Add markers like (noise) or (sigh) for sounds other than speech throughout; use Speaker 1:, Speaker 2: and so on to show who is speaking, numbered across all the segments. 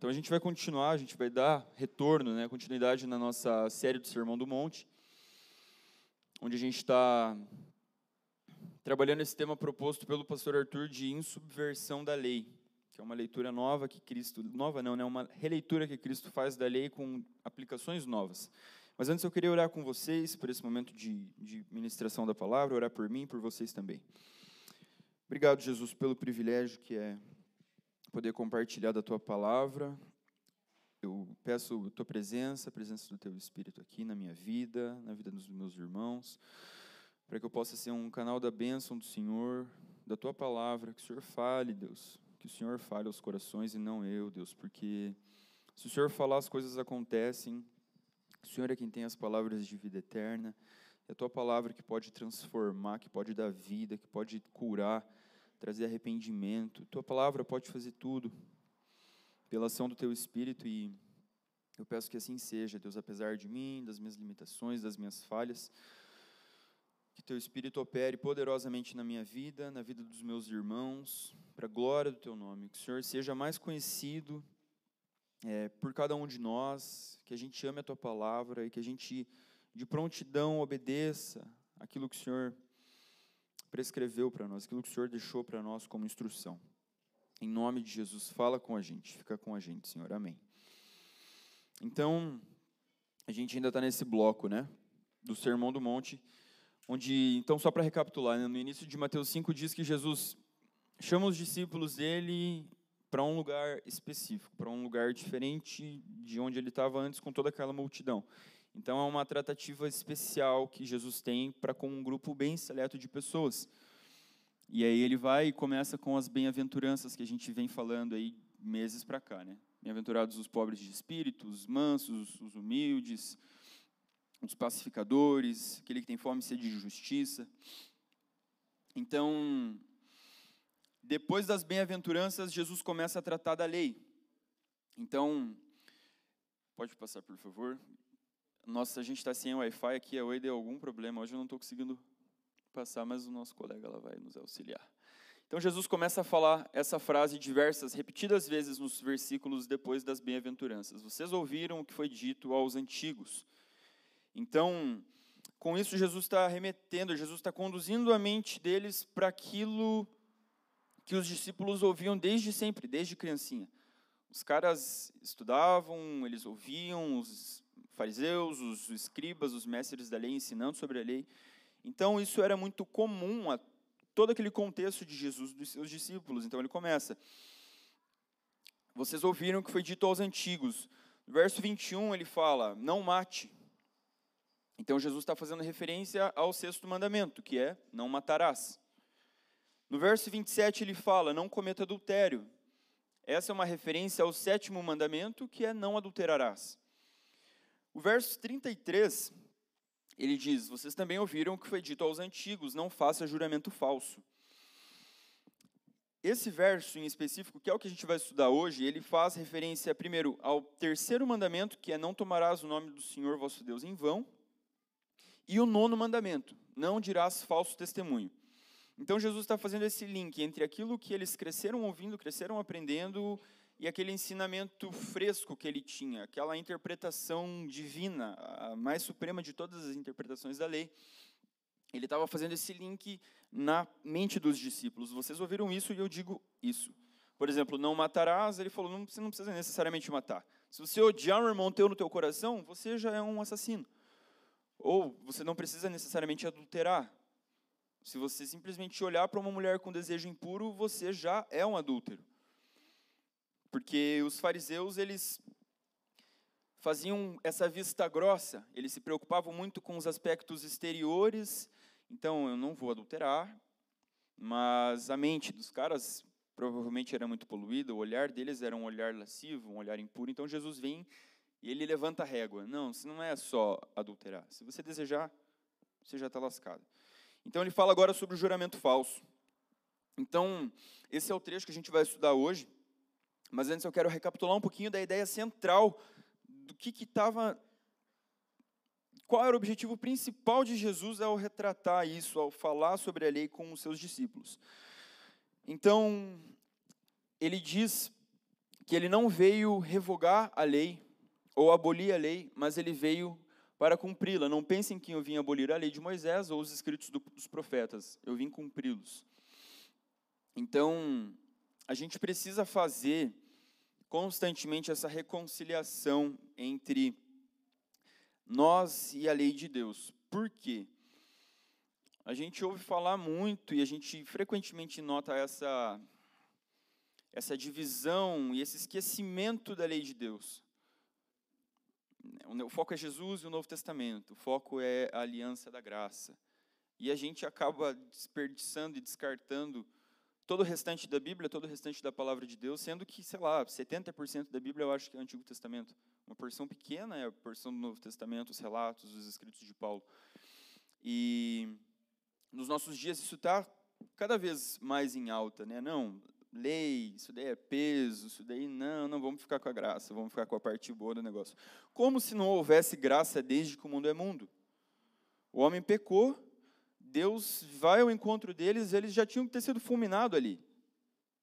Speaker 1: Então a gente vai continuar, a gente vai dar retorno, né, continuidade na nossa série do Sermão do Monte, onde a gente está trabalhando esse tema proposto pelo pastor Arthur de insubversão da lei, que é uma leitura nova que Cristo, nova não, né, uma releitura que Cristo faz da lei com aplicações novas. Mas antes eu queria orar com vocês por esse momento de, de ministração da palavra, orar por mim e por vocês também. Obrigado, Jesus, pelo privilégio que é poder compartilhar da tua palavra. Eu peço a tua presença, a presença do teu Espírito aqui na minha vida, na vida dos meus irmãos, para que eu possa ser um canal da bênção do Senhor, da tua palavra, que o Senhor fale, Deus, que o Senhor fale aos corações e não eu, Deus, porque se o Senhor falar, as coisas acontecem. O Senhor é quem tem as palavras de vida eterna. É a tua palavra que pode transformar, que pode dar vida, que pode curar trazer arrependimento. Tua palavra pode fazer tudo pela ação do teu espírito e eu peço que assim seja, Deus, apesar de mim, das minhas limitações, das minhas falhas, que teu espírito opere poderosamente na minha vida, na vida dos meus irmãos, para a glória do teu nome. Que o Senhor seja mais conhecido é, por cada um de nós, que a gente ame a tua palavra e que a gente de prontidão obedeça aquilo que o Senhor prescreveu para nós, aquilo que o Senhor deixou para nós como instrução. Em nome de Jesus, fala com a gente, fica com a gente, Senhor. Amém. Então, a gente ainda está nesse bloco, né? Do Sermão do Monte, onde, então, só para recapitular, né, no início de Mateus 5 diz que Jesus chama os discípulos dele para um lugar específico, para um lugar diferente de onde ele estava antes com toda aquela multidão. Então é uma tratativa especial que Jesus tem para com um grupo bem seleto de pessoas. E aí ele vai e começa com as bem-aventuranças que a gente vem falando aí meses para cá, né? Bem-aventurados os pobres de espírito, os mansos, os humildes, os pacificadores, aquele que tem fome e sede de justiça. Então, depois das bem-aventuranças, Jesus começa a tratar da lei. Então, pode passar, por favor. Nossa, a gente está sem Wi-Fi aqui, a Oi deu algum problema. Hoje eu não estou conseguindo passar, mas o nosso colega lá vai nos auxiliar. Então Jesus começa a falar essa frase diversas, repetidas vezes nos versículos depois das bem-aventuranças. Vocês ouviram o que foi dito aos antigos. Então, com isso Jesus está remetendo, Jesus está conduzindo a mente deles para aquilo que os discípulos ouviam desde sempre, desde criancinha. Os caras estudavam, eles ouviam, os fariseus, os escribas, os mestres da lei ensinando sobre a lei. Então, isso era muito comum a todo aquele contexto de Jesus, dos seus discípulos. Então, ele começa. Vocês ouviram o que foi dito aos antigos. No verso 21, ele fala: Não mate. Então, Jesus está fazendo referência ao sexto mandamento, que é: Não matarás. No verso 27, ele fala: Não cometa adultério. Essa é uma referência ao sétimo mandamento, que é: Não adulterarás. O verso 33, ele diz: Vocês também ouviram o que foi dito aos antigos: não faça juramento falso. Esse verso em específico, que é o que a gente vai estudar hoje, ele faz referência, primeiro, ao terceiro mandamento, que é não tomarás o nome do Senhor vosso Deus em vão, e o nono mandamento, não dirás falso testemunho. Então Jesus está fazendo esse link entre aquilo que eles cresceram ouvindo, cresceram aprendendo e aquele ensinamento fresco que ele tinha, aquela interpretação divina, a mais suprema de todas as interpretações da lei. Ele estava fazendo esse link na mente dos discípulos. Vocês ouviram isso e eu digo isso. Por exemplo, não matarás, ele falou, não, você não precisa necessariamente matar. Se você odiar um irmão teu no teu coração, você já é um assassino. Ou você não precisa necessariamente adulterar. Se você simplesmente olhar para uma mulher com desejo impuro, você já é um adúltero. Porque os fariseus, eles faziam essa vista grossa, eles se preocupavam muito com os aspectos exteriores, então eu não vou adulterar, mas a mente dos caras provavelmente era muito poluída, o olhar deles era um olhar lascivo, um olhar impuro, então Jesus vem e ele levanta a régua. Não, isso não é só adulterar. Se você desejar, você já está lascado. Então ele fala agora sobre o juramento falso. Então, esse é o trecho que a gente vai estudar hoje. Mas antes eu quero recapitular um pouquinho da ideia central do que estava. Qual era o objetivo principal de Jesus ao retratar isso, ao falar sobre a lei com os seus discípulos? Então, ele diz que ele não veio revogar a lei ou abolir a lei, mas ele veio para cumpri-la. Não pensem que eu vim abolir a lei de Moisés ou os escritos dos profetas, eu vim cumpri-los. Então, a gente precisa fazer constantemente essa reconciliação entre nós e a lei de Deus. Por quê? A gente ouve falar muito e a gente frequentemente nota essa essa divisão e esse esquecimento da lei de Deus. O foco é Jesus e o Novo Testamento. O foco é a aliança da graça. E a gente acaba desperdiçando e descartando todo o restante da Bíblia, todo o restante da palavra de Deus, sendo que, sei lá, 70% da Bíblia eu acho que é o Antigo Testamento. Uma porção pequena é a porção do Novo Testamento, os relatos, os escritos de Paulo. E nos nossos dias isso está cada vez mais em alta, né? Não, lei, isso daí é peso, isso daí não, não vamos ficar com a graça, vamos ficar com a parte boa do negócio. Como se não houvesse graça desde que o mundo é mundo. O homem pecou, Deus vai ao encontro deles, eles já tinham que ter sido fulminados ali.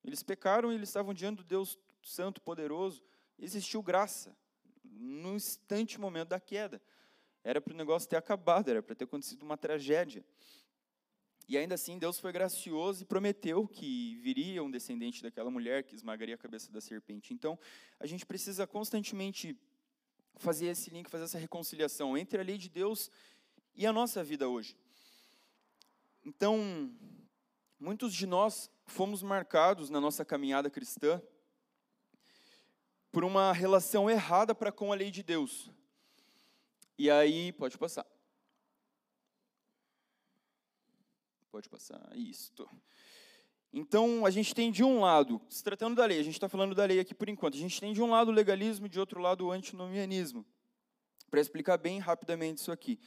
Speaker 1: Eles pecaram e eles estavam diante do Deus Santo, poderoso. Existiu graça no instante momento da queda. Era para o negócio ter acabado, era para ter acontecido uma tragédia. E ainda assim, Deus foi gracioso e prometeu que viria um descendente daquela mulher que esmagaria a cabeça da serpente. Então, a gente precisa constantemente fazer esse link, fazer essa reconciliação entre a lei de Deus e a nossa vida hoje. Então, muitos de nós fomos marcados na nossa caminhada cristã por uma relação errada para com a lei de Deus. E aí, pode passar. Pode passar. Isto. Então, a gente tem de um lado, se tratando da lei, a gente está falando da lei aqui por enquanto, a gente tem de um lado o legalismo e de outro lado o antinomianismo. Para explicar bem rapidamente isso aqui.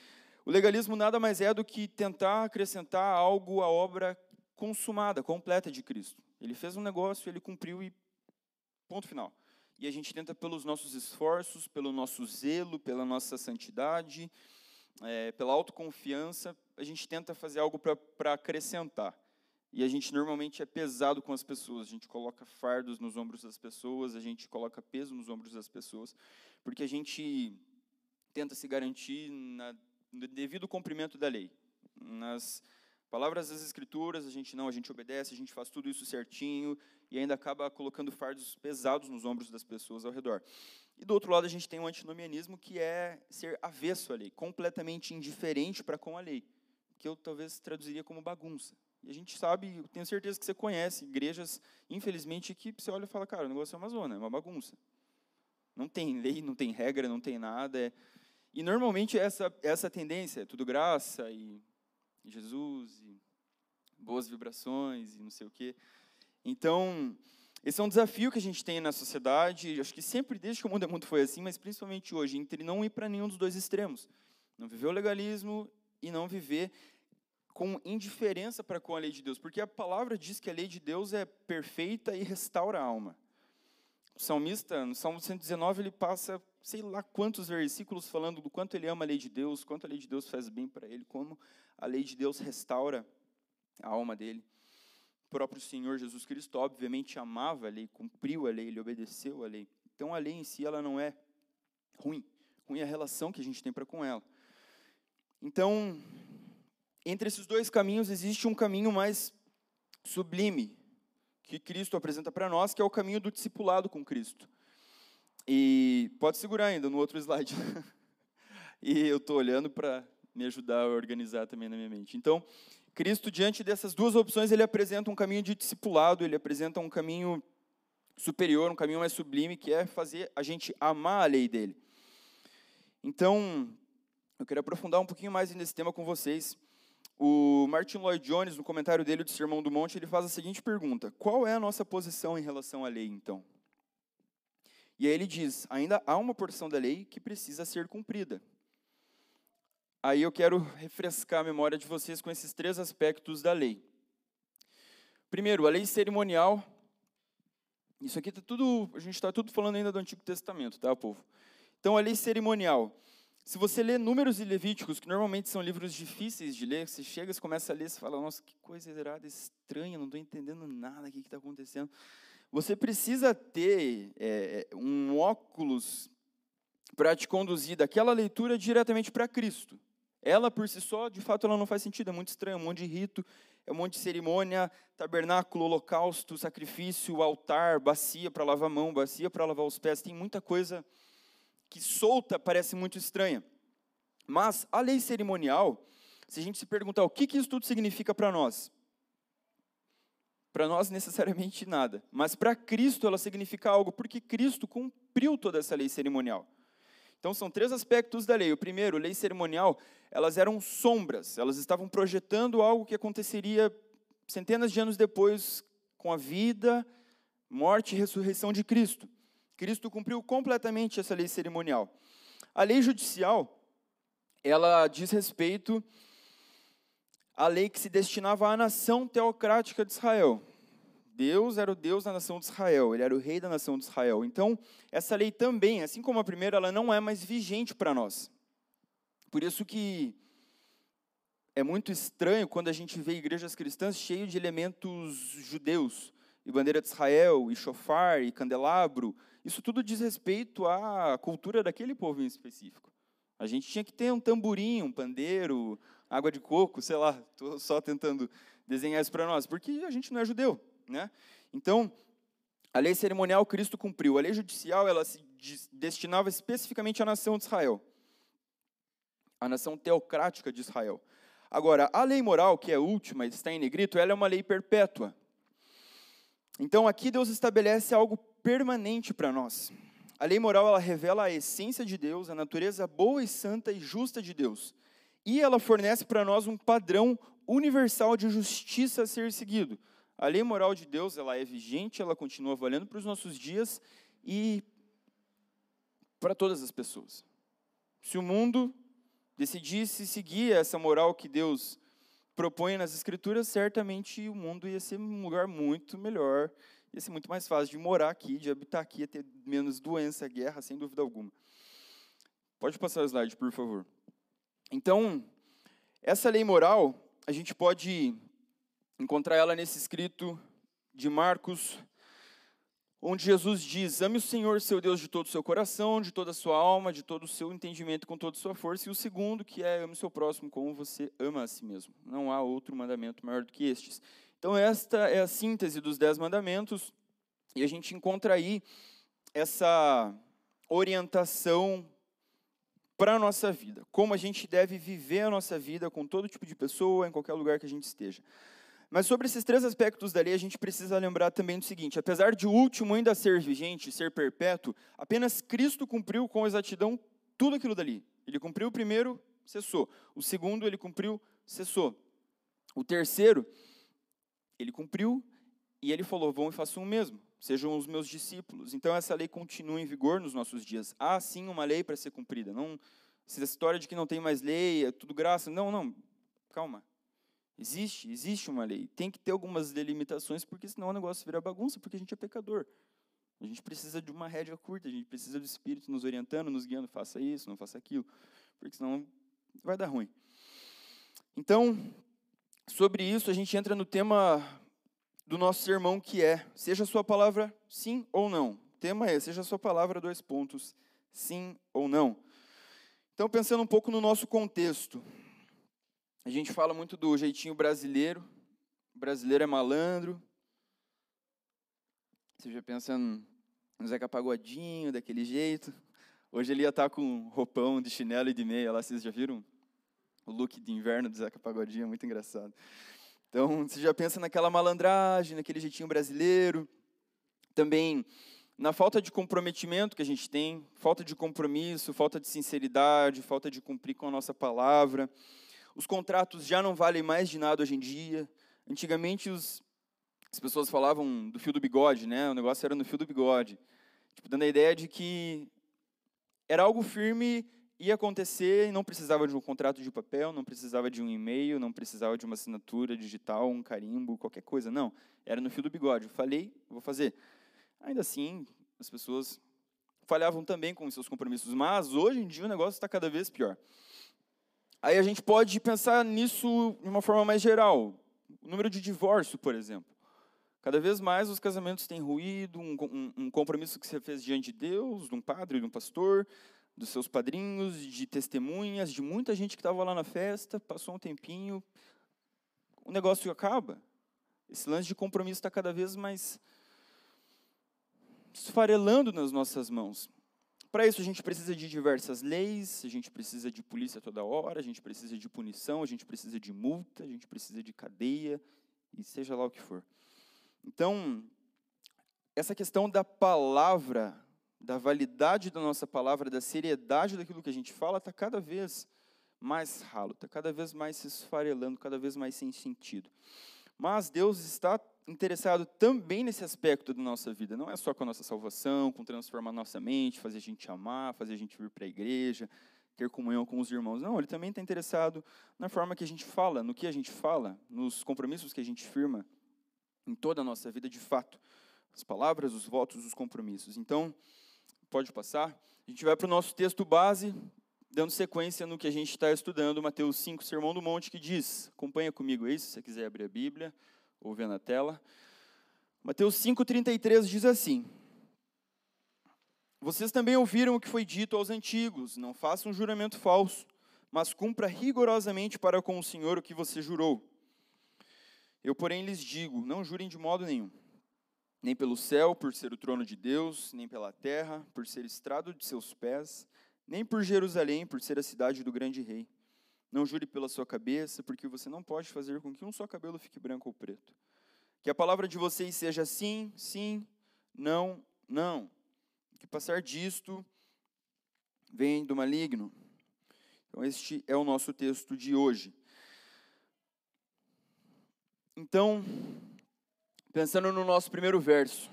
Speaker 1: O legalismo nada mais é do que tentar acrescentar algo à obra consumada, completa de Cristo. Ele fez um negócio, ele cumpriu e ponto final. E a gente tenta, pelos nossos esforços, pelo nosso zelo, pela nossa santidade, é, pela autoconfiança, a gente tenta fazer algo para acrescentar. E a gente normalmente é pesado com as pessoas, a gente coloca fardos nos ombros das pessoas, a gente coloca peso nos ombros das pessoas, porque a gente tenta se garantir na, devido cumprimento da lei. Nas palavras das Escrituras, a gente não, a gente obedece, a gente faz tudo isso certinho e ainda acaba colocando fardos pesados nos ombros das pessoas ao redor. E do outro lado, a gente tem o antinomianismo, que é ser avesso à lei, completamente indiferente para com a lei, que eu talvez traduziria como bagunça. E a gente sabe, eu tenho certeza que você conhece igrejas, infelizmente, que você olha e fala, cara, o negócio é uma zona, é uma bagunça. Não tem lei, não tem regra, não tem nada. É... E normalmente essa essa tendência tudo graça e Jesus e boas vibrações e não sei o quê. Então, esse é um desafio que a gente tem na sociedade, acho que sempre, desde que o mundo é mundo, foi assim, mas principalmente hoje, entre não ir para nenhum dos dois extremos. Não viver o legalismo e não viver com indiferença para com a lei de Deus, porque a palavra diz que a lei de Deus é perfeita e restaura a alma. O salmista, no Salmo 119, ele passa sei lá quantos versículos falando do quanto ele ama a lei de Deus, quanto a lei de Deus faz bem para ele, como a lei de Deus restaura a alma dele. O próprio Senhor Jesus Cristo, obviamente, amava a lei, cumpriu a lei, ele obedeceu a lei. Então, a lei em si, ela não é ruim. Ruim é a relação que a gente tem para com ela. Então, entre esses dois caminhos existe um caminho mais sublime que Cristo apresenta para nós, que é o caminho do discipulado com Cristo. E pode segurar ainda no outro slide. (laughs) e eu estou olhando para me ajudar a organizar também na minha mente. Então, Cristo, diante dessas duas opções, ele apresenta um caminho de discipulado, ele apresenta um caminho superior, um caminho mais sublime, que é fazer a gente amar a lei dele. Então, eu quero aprofundar um pouquinho mais nesse tema com vocês. O Martin Lloyd Jones, no comentário dele do Sermão do Monte, ele faz a seguinte pergunta: Qual é a nossa posição em relação à lei, então? E aí ele diz: ainda há uma porção da lei que precisa ser cumprida. Aí eu quero refrescar a memória de vocês com esses três aspectos da lei. Primeiro, a lei cerimonial. Isso aqui está tudo, a gente está tudo falando ainda do Antigo Testamento, tá, povo? Então, a lei cerimonial. Se você lê Números e Levíticos, que normalmente são livros difíceis de ler, você chega, você começa a ler, você fala, nossa, que coisa errada, estranha, não estou entendendo nada, o que está acontecendo. Você precisa ter é, um óculos para te conduzir daquela leitura diretamente para Cristo. Ela por si só, de fato, ela não faz sentido, é muito estranho, um monte de rito, é um monte de cerimônia, tabernáculo, holocausto, sacrifício, altar, bacia para lavar a mão, bacia para lavar os pés, tem muita coisa que solta parece muito estranha. Mas a lei cerimonial, se a gente se perguntar o que, que isso tudo significa para nós, para nós necessariamente nada, mas para Cristo ela significa algo, porque Cristo cumpriu toda essa lei cerimonial. Então são três aspectos da lei. O primeiro, lei cerimonial, elas eram sombras, elas estavam projetando algo que aconteceria centenas de anos depois com a vida, morte e ressurreição de Cristo. Cristo cumpriu completamente essa lei cerimonial. A lei judicial, ela diz respeito à lei que se destinava à nação teocrática de Israel. Deus era o Deus da nação de Israel, ele era o rei da nação de Israel. Então, essa lei também, assim como a primeira, ela não é mais vigente para nós. Por isso que é muito estranho quando a gente vê igrejas cristãs cheias de elementos judeus, e bandeira de Israel, e chofar, e candelabro. Isso tudo diz respeito à cultura daquele povo em específico. A gente tinha que ter um tamborim, um pandeiro, água de coco, sei lá, estou só tentando desenhar isso para nós, porque a gente não é judeu. Né? Então, a lei cerimonial Cristo cumpriu. A lei judicial ela se destinava especificamente à nação de Israel, a nação teocrática de Israel. Agora, a lei moral, que é a última, está em negrito, ela é uma lei perpétua. Então, aqui Deus estabelece algo permanente para nós. A lei moral ela revela a essência de Deus, a natureza boa e santa e justa de Deus. E ela fornece para nós um padrão universal de justiça a ser seguido. A lei moral de Deus, ela é vigente, ela continua valendo para os nossos dias e para todas as pessoas. Se o mundo decidisse seguir essa moral que Deus propõe nas Escrituras, certamente o mundo ia ser um lugar muito melhor, ia ser muito mais fácil de morar aqui, de habitar aqui, ia ter menos doença, guerra, sem dúvida alguma. Pode passar o slide, por favor. Então, essa lei moral, a gente pode encontrar ela nesse escrito de Marcos, onde Jesus diz: Ame o Senhor, seu Deus, de todo o seu coração, de toda a sua alma, de todo o seu entendimento, com toda a sua força. E o segundo, que é ame o seu próximo como você ama a si mesmo. Não há outro mandamento maior do que estes. Então, esta é a síntese dos dez mandamentos, e a gente encontra aí essa orientação para a nossa vida, como a gente deve viver a nossa vida com todo tipo de pessoa, em qualquer lugar que a gente esteja. Mas sobre esses três aspectos da lei, a gente precisa lembrar também do seguinte: apesar de o último ainda ser vigente, ser perpétuo, apenas Cristo cumpriu com exatidão tudo aquilo dali. Ele cumpriu o primeiro, cessou. O segundo, ele cumpriu, cessou. O terceiro, ele cumpriu e ele falou: vão e façam o mesmo, sejam os meus discípulos. Então essa lei continua em vigor nos nossos dias. Há sim uma lei para ser cumprida. Não essa história de que não tem mais lei, é tudo graça. Não, não. Calma. Existe, existe uma lei. Tem que ter algumas delimitações, porque senão o negócio vira bagunça, porque a gente é pecador. A gente precisa de uma rédea curta, a gente precisa do Espírito nos orientando, nos guiando, faça isso, não faça aquilo, porque senão vai dar ruim. Então, sobre isso, a gente entra no tema do nosso sermão, que é, seja a sua palavra sim ou não. O tema é, seja a sua palavra, dois pontos, sim ou não. Então, pensando um pouco no nosso contexto, a gente fala muito do jeitinho brasileiro. O brasileiro é malandro. Você já pensa no Zeca Pagodinho, daquele jeito. Hoje ele ia estar com roupão de chinelo e de meia lá. Vocês já viram o look de inverno do Zeca Pagodinho? É muito engraçado. Então, você já pensa naquela malandragem, naquele jeitinho brasileiro. Também na falta de comprometimento que a gente tem, falta de compromisso, falta de sinceridade, falta de cumprir com a nossa palavra. Os contratos já não valem mais de nada hoje em dia. Antigamente os, as pessoas falavam do fio do bigode, né? O negócio era no fio do bigode. Tipo, dando a ideia de que era algo firme, ia acontecer e não precisava de um contrato de papel, não precisava de um e-mail, não precisava de uma assinatura digital, um carimbo, qualquer coisa. Não, era no fio do bigode. Eu falei, vou fazer. Ainda assim, as pessoas falhavam também com seus compromissos, mas hoje em dia o negócio está cada vez pior. Aí a gente pode pensar nisso de uma forma mais geral. O número de divórcio, por exemplo. Cada vez mais os casamentos têm ruído, um, um, um, compromisso que você fez diante de Deus, de um padre, de um pastor, dos seus padrinhos, de testemunhas, de muita gente que estava lá na festa, passou um tempinho, o negócio acaba. Esse lance de compromisso está cada vez mais esfarelando nas nossas mãos. Para isso, a gente precisa de diversas leis, a gente precisa de polícia toda hora, a gente precisa de punição, a gente precisa de multa, a gente precisa de cadeia, e seja lá o que for. Então, essa questão da palavra, da validade da nossa palavra, da seriedade daquilo que a gente fala, está cada vez mais ralo, está cada vez mais se esfarelando, cada vez mais sem sentido. Mas Deus está interessado também nesse aspecto da nossa vida. Não é só com a nossa salvação, com transformar nossa mente, fazer a gente amar, fazer a gente vir para a igreja, ter comunhão com os irmãos. Não, ele também está interessado na forma que a gente fala, no que a gente fala, nos compromissos que a gente firma em toda a nossa vida de fato. As palavras, os votos, os compromissos. Então, pode passar. A gente vai para o nosso texto base, dando sequência no que a gente está estudando, Mateus 5, Sermão do Monte, que diz, acompanha comigo aí, se você quiser abrir a Bíblia ou ver na tela. Mateus 5,33 diz assim: Vocês também ouviram o que foi dito aos antigos: não faça um juramento falso, mas cumpra rigorosamente para com o Senhor o que você jurou. Eu, porém, lhes digo: não jurem de modo nenhum, nem pelo céu, por ser o trono de Deus, nem pela terra, por ser estrado de seus pés, nem por Jerusalém, por ser a cidade do grande rei não jure pela sua cabeça, porque você não pode fazer com que um só cabelo fique branco ou preto. Que a palavra de vocês seja sim, sim, não, não. Que passar disto vem do maligno. Então, este é o nosso texto de hoje. Então, pensando no nosso primeiro verso,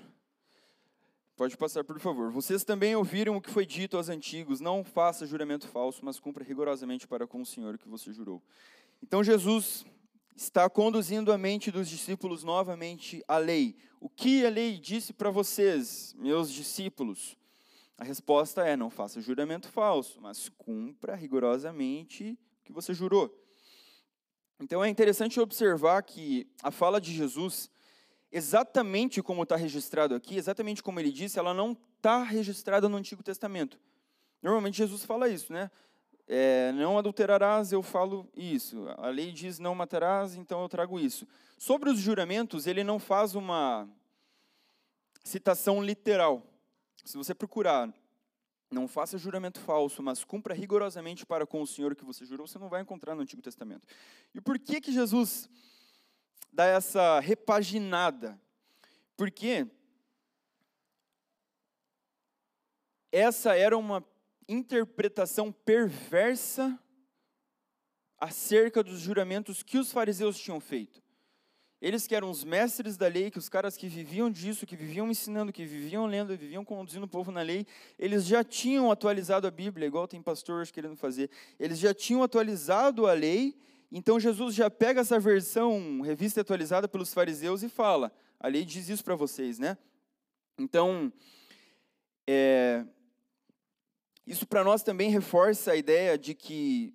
Speaker 1: Pode passar, por favor. Vocês também ouviram o que foi dito aos antigos: não faça juramento falso, mas cumpra rigorosamente para com o Senhor o que você jurou. Então Jesus está conduzindo a mente dos discípulos novamente à lei. O que a lei disse para vocês, meus discípulos? A resposta é: não faça juramento falso, mas cumpra rigorosamente o que você jurou. Então é interessante observar que a fala de Jesus exatamente como está registrado aqui, exatamente como ele disse, ela não está registrada no Antigo Testamento. Normalmente Jesus fala isso, né? É, não adulterarás, eu falo isso. A lei diz não matarás, então eu trago isso. Sobre os juramentos, ele não faz uma citação literal. Se você procurar, não faça juramento falso, mas cumpra rigorosamente para com o Senhor que você jurou, você não vai encontrar no Antigo Testamento. E por que que Jesus dar essa repaginada. Porque essa era uma interpretação perversa acerca dos juramentos que os fariseus tinham feito. Eles que eram os mestres da lei, que os caras que viviam disso, que viviam ensinando, que viviam lendo, viviam conduzindo o povo na lei, eles já tinham atualizado a Bíblia, igual tem pastores querendo fazer. Eles já tinham atualizado a lei então Jesus já pega essa versão revista atualizada pelos fariseus e fala: a lei diz isso para vocês, né? Então, é, isso para nós também reforça a ideia de que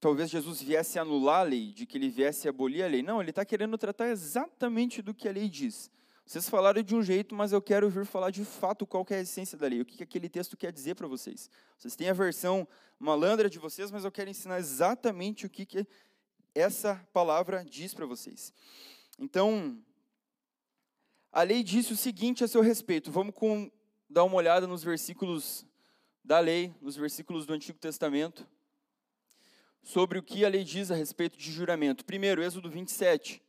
Speaker 1: talvez Jesus viesse anular a lei, de que ele viesse abolir a lei. Não, ele está querendo tratar exatamente do que a lei diz. Vocês falaram de um jeito, mas eu quero vir falar de fato qual é a essência da lei, o que aquele texto quer dizer para vocês. Vocês têm a versão malandra de vocês, mas eu quero ensinar exatamente o que, que essa palavra diz para vocês. Então, a lei disse o seguinte a seu respeito. Vamos com, dar uma olhada nos versículos da lei, nos versículos do Antigo Testamento, sobre o que a lei diz a respeito de juramento. Primeiro, Êxodo 27.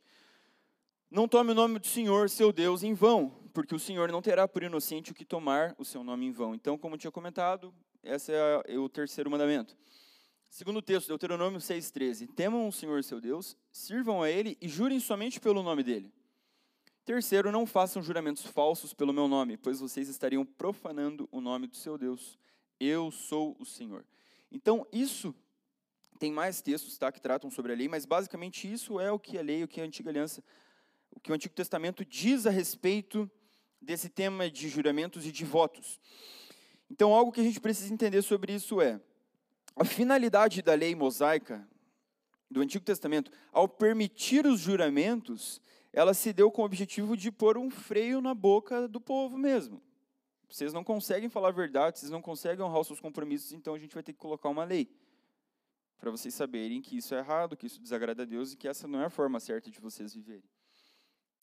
Speaker 1: Não tome o nome do Senhor, seu Deus, em vão, porque o Senhor não terá por inocente o que tomar o seu nome em vão. Então, como tinha comentado, esse é o terceiro mandamento. Segundo texto, Deuteronômio 6,13. Temam o Senhor seu Deus, sirvam a Ele e jurem somente pelo nome dEle. Terceiro, não façam juramentos falsos pelo meu nome, pois vocês estariam profanando o nome do seu Deus. Eu sou o Senhor. Então, isso tem mais textos tá, que tratam sobre a lei, mas basicamente isso é o que a lei, o que a antiga aliança, o que o Antigo Testamento diz a respeito desse tema de juramentos e de votos. Então, algo que a gente precisa entender sobre isso é: a finalidade da lei mosaica do Antigo Testamento, ao permitir os juramentos, ela se deu com o objetivo de pôr um freio na boca do povo mesmo. Vocês não conseguem falar a verdade, vocês não conseguem honrar os seus compromissos, então a gente vai ter que colocar uma lei. Para vocês saberem que isso é errado, que isso desagrada a Deus e que essa não é a forma certa de vocês viverem.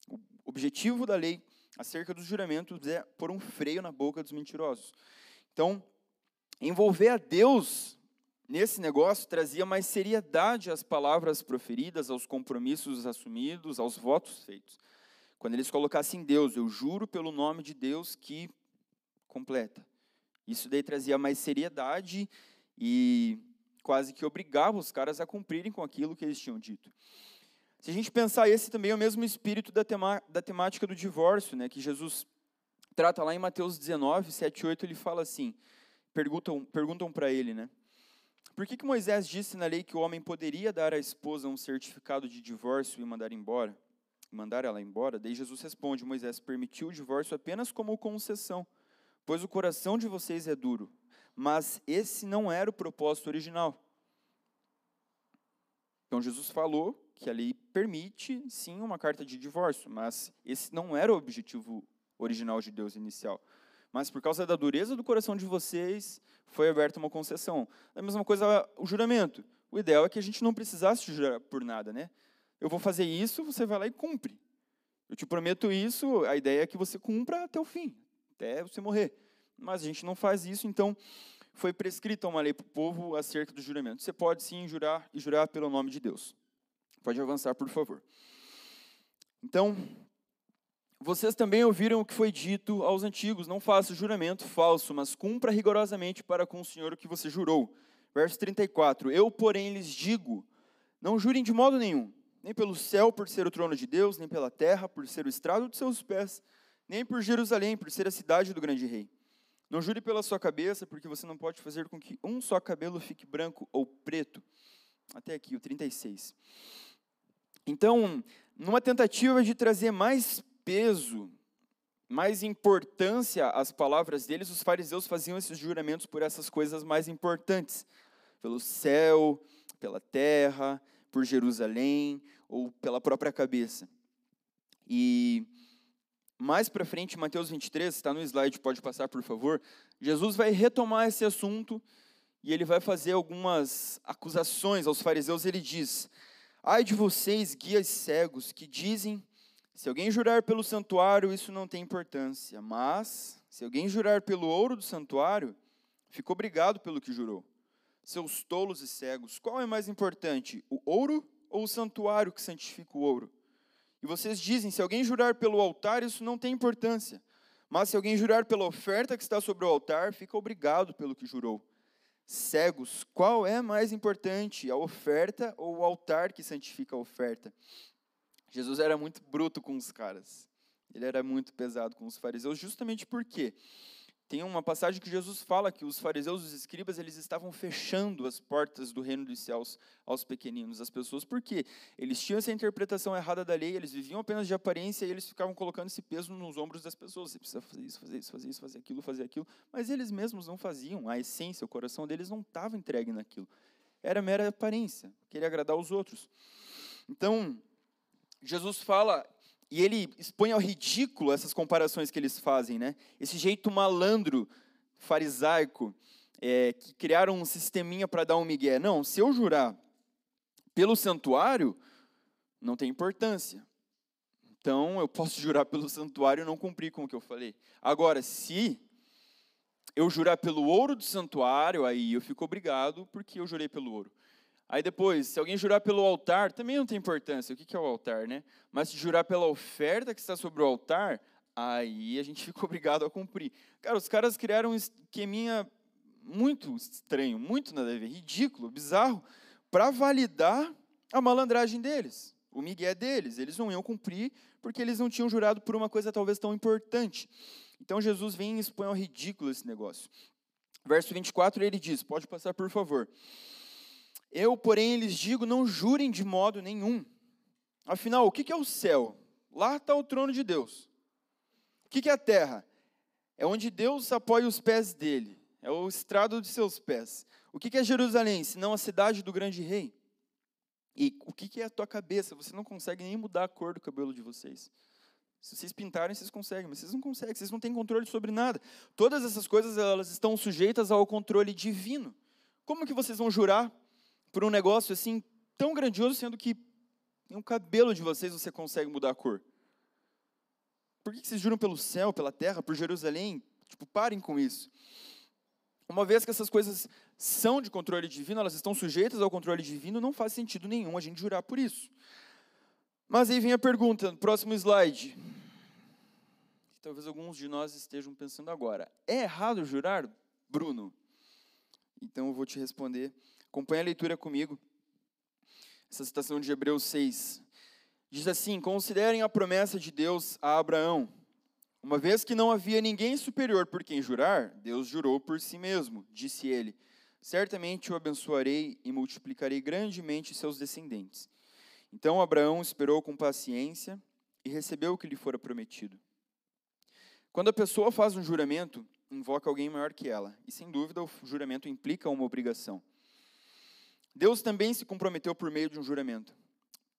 Speaker 1: O objetivo da lei acerca dos juramentos é pôr um freio na boca dos mentirosos. Então, envolver a Deus nesse negócio trazia mais seriedade às palavras proferidas, aos compromissos assumidos, aos votos feitos. Quando eles colocassem Deus, eu juro pelo nome de Deus que completa. Isso daí trazia mais seriedade e quase que obrigava os caras a cumprirem com aquilo que eles tinham dito. Se a gente pensar, esse também é o mesmo espírito da, tema, da temática do divórcio, né, que Jesus trata lá em Mateus 19, 7 e 8, ele fala assim, perguntam perguntam para ele, né, por que, que Moisés disse na lei que o homem poderia dar à esposa um certificado de divórcio e mandar embora? Mandar ela embora? Daí Jesus responde: Moisés permitiu o divórcio apenas como concessão, pois o coração de vocês é duro. Mas esse não era o propósito original. Então Jesus falou que a lei permite, sim, uma carta de divórcio, mas esse não era o objetivo original de Deus inicial. Mas por causa da dureza do coração de vocês, foi aberta uma concessão. A mesma coisa o juramento. O ideal é que a gente não precisasse jurar por nada, né? Eu vou fazer isso, você vai lá e cumpre. Eu te prometo isso, a ideia é que você cumpra até o fim, até você morrer. Mas a gente não faz isso, então foi prescrita uma lei para o povo acerca do juramento. Você pode sim jurar e jurar pelo nome de Deus. Pode avançar, por favor. Então, vocês também ouviram o que foi dito aos antigos: não faça juramento falso, mas cumpra rigorosamente para com o Senhor o que você jurou. Verso 34: Eu, porém, lhes digo: não jurem de modo nenhum, nem pelo céu, por ser o trono de Deus, nem pela terra, por ser o estrado de seus pés, nem por Jerusalém, por ser a cidade do grande rei. Não jure pela sua cabeça, porque você não pode fazer com que um só cabelo fique branco ou preto. Até aqui, o 36. Então, numa tentativa de trazer mais peso, mais importância às palavras deles, os fariseus faziam esses juramentos por essas coisas mais importantes, pelo céu, pela terra, por Jerusalém ou pela própria cabeça. E mais para frente, Mateus 23, está no slide, pode passar por favor. Jesus vai retomar esse assunto e ele vai fazer algumas acusações aos fariseus. Ele diz: Ai de vocês, guias cegos, que dizem se alguém jurar pelo santuário, isso não tem importância, mas se alguém jurar pelo ouro do santuário, ficou obrigado pelo que jurou. Seus tolos e cegos, qual é mais importante, o ouro ou o santuário que santifica o ouro? E vocês dizem: se alguém jurar pelo altar, isso não tem importância. Mas se alguém jurar pela oferta que está sobre o altar, fica obrigado pelo que jurou. Cegos, qual é mais importante, a oferta ou o altar que santifica a oferta? Jesus era muito bruto com os caras. Ele era muito pesado com os fariseus, justamente porque tem uma passagem que Jesus fala que os fariseus os escribas eles estavam fechando as portas do reino dos céus aos pequeninos, às pessoas, porque eles tinham essa interpretação errada da lei, eles viviam apenas de aparência e eles ficavam colocando esse peso nos ombros das pessoas. Você precisa fazer isso, fazer isso, fazer isso, fazer aquilo, fazer aquilo, mas eles mesmos não faziam. A essência, o coração deles não estava entregue naquilo. Era mera aparência, queria agradar os outros. Então, Jesus fala e ele expõe ao ridículo essas comparações que eles fazem, né? Esse jeito malandro, farisaico, é, que criaram um sisteminha para dar um migué. Não, se eu jurar pelo santuário, não tem importância. Então, eu posso jurar pelo santuário e não cumprir com o que eu falei. Agora, se eu jurar pelo ouro do santuário, aí eu fico obrigado porque eu jurei pelo ouro. Aí depois, se alguém jurar pelo altar, também não tem importância. O que é o altar, né? Mas se jurar pela oferta que está sobre o altar, aí a gente fica (laughs) obrigado a cumprir. Cara, os caras criaram um esqueminha muito estranho, muito nada a ver, ridículo, bizarro, para validar a malandragem deles, o migué deles. Eles não iam cumprir porque eles não tinham jurado por uma coisa talvez tão importante. Então Jesus vem e expõe ao ridículo esse negócio. Verso 24 ele diz: pode passar por favor. Eu, porém, lhes digo: não jurem de modo nenhum. Afinal, o que é o céu? Lá está o trono de Deus. O que é a terra? É onde Deus apoia os pés dele. É o estrado de seus pés. O que é Jerusalém, senão a cidade do grande rei? E o que é a tua cabeça? Você não consegue nem mudar a cor do cabelo de vocês. Se vocês pintarem, vocês conseguem, mas vocês não conseguem, vocês não têm controle sobre nada. Todas essas coisas, elas estão sujeitas ao controle divino. Como que vocês vão jurar por um negócio assim tão grandioso, sendo que nem o cabelo de vocês você consegue mudar a cor? Por que vocês juram pelo céu, pela terra, por Jerusalém? Tipo, parem com isso. Uma vez que essas coisas são de controle divino, elas estão sujeitas ao controle divino, não faz sentido nenhum a gente jurar por isso. Mas aí vem a pergunta, próximo slide. Talvez alguns de nós estejam pensando agora. É errado jurar, Bruno? Então eu vou te responder. Acompanhe a leitura comigo. Essa citação de Hebreus 6. Diz assim: Considerem a promessa de Deus a Abraão. Uma vez que não havia ninguém superior por quem jurar, Deus jurou por si mesmo, disse ele: Certamente o abençoarei e multiplicarei grandemente seus descendentes. Então Abraão esperou com paciência e recebeu o que lhe fora prometido. Quando a pessoa faz um juramento, invoca alguém maior que ela, e sem dúvida o juramento implica uma obrigação. Deus também se comprometeu por meio de um juramento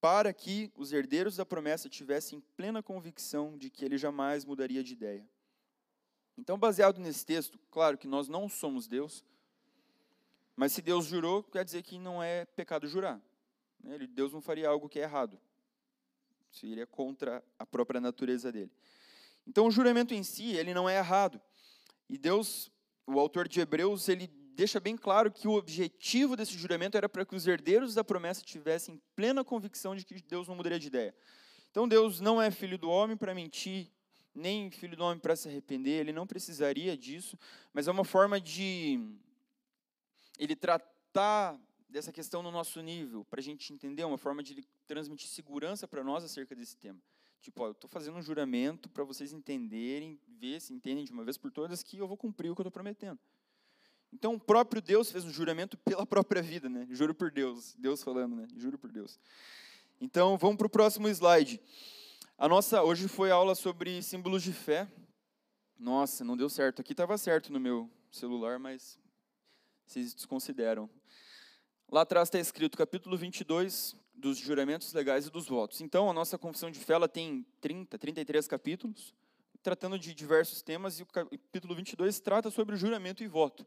Speaker 1: para que os herdeiros da promessa tivessem plena convicção de que ele jamais mudaria de ideia. Então, baseado nesse texto, claro que nós não somos Deus, mas se Deus jurou, quer dizer que não é pecado jurar. Né? Deus não faria algo que é errado. Isso iria contra a própria natureza dele. Então, o juramento em si, ele não é errado. E Deus, o autor de Hebreus, ele deixa bem claro que o objetivo desse juramento era para que os herdeiros da promessa tivessem plena convicção de que Deus não mudaria de ideia. Então Deus não é filho do homem para mentir, nem filho do homem para se arrepender, ele não precisaria disso, mas é uma forma de ele tratar dessa questão no nosso nível, para a gente entender, uma forma de transmitir segurança para nós acerca desse tema. Tipo, ó, eu estou fazendo um juramento para vocês entenderem, ver se entendem de uma vez por todas que eu vou cumprir o que eu estou prometendo. Então, o próprio Deus fez um juramento pela própria vida, né? Juro por Deus. Deus falando, né? Juro por Deus. Então, vamos para o próximo slide. A nossa, hoje foi aula sobre símbolos de fé. Nossa, não deu certo. Aqui estava certo no meu celular, mas vocês desconsideram. Lá atrás está escrito capítulo 22 dos juramentos legais e dos votos. Então, a nossa confissão de fé ela tem 30, 33 capítulos, tratando de diversos temas, e o capítulo 22 trata sobre o juramento e voto.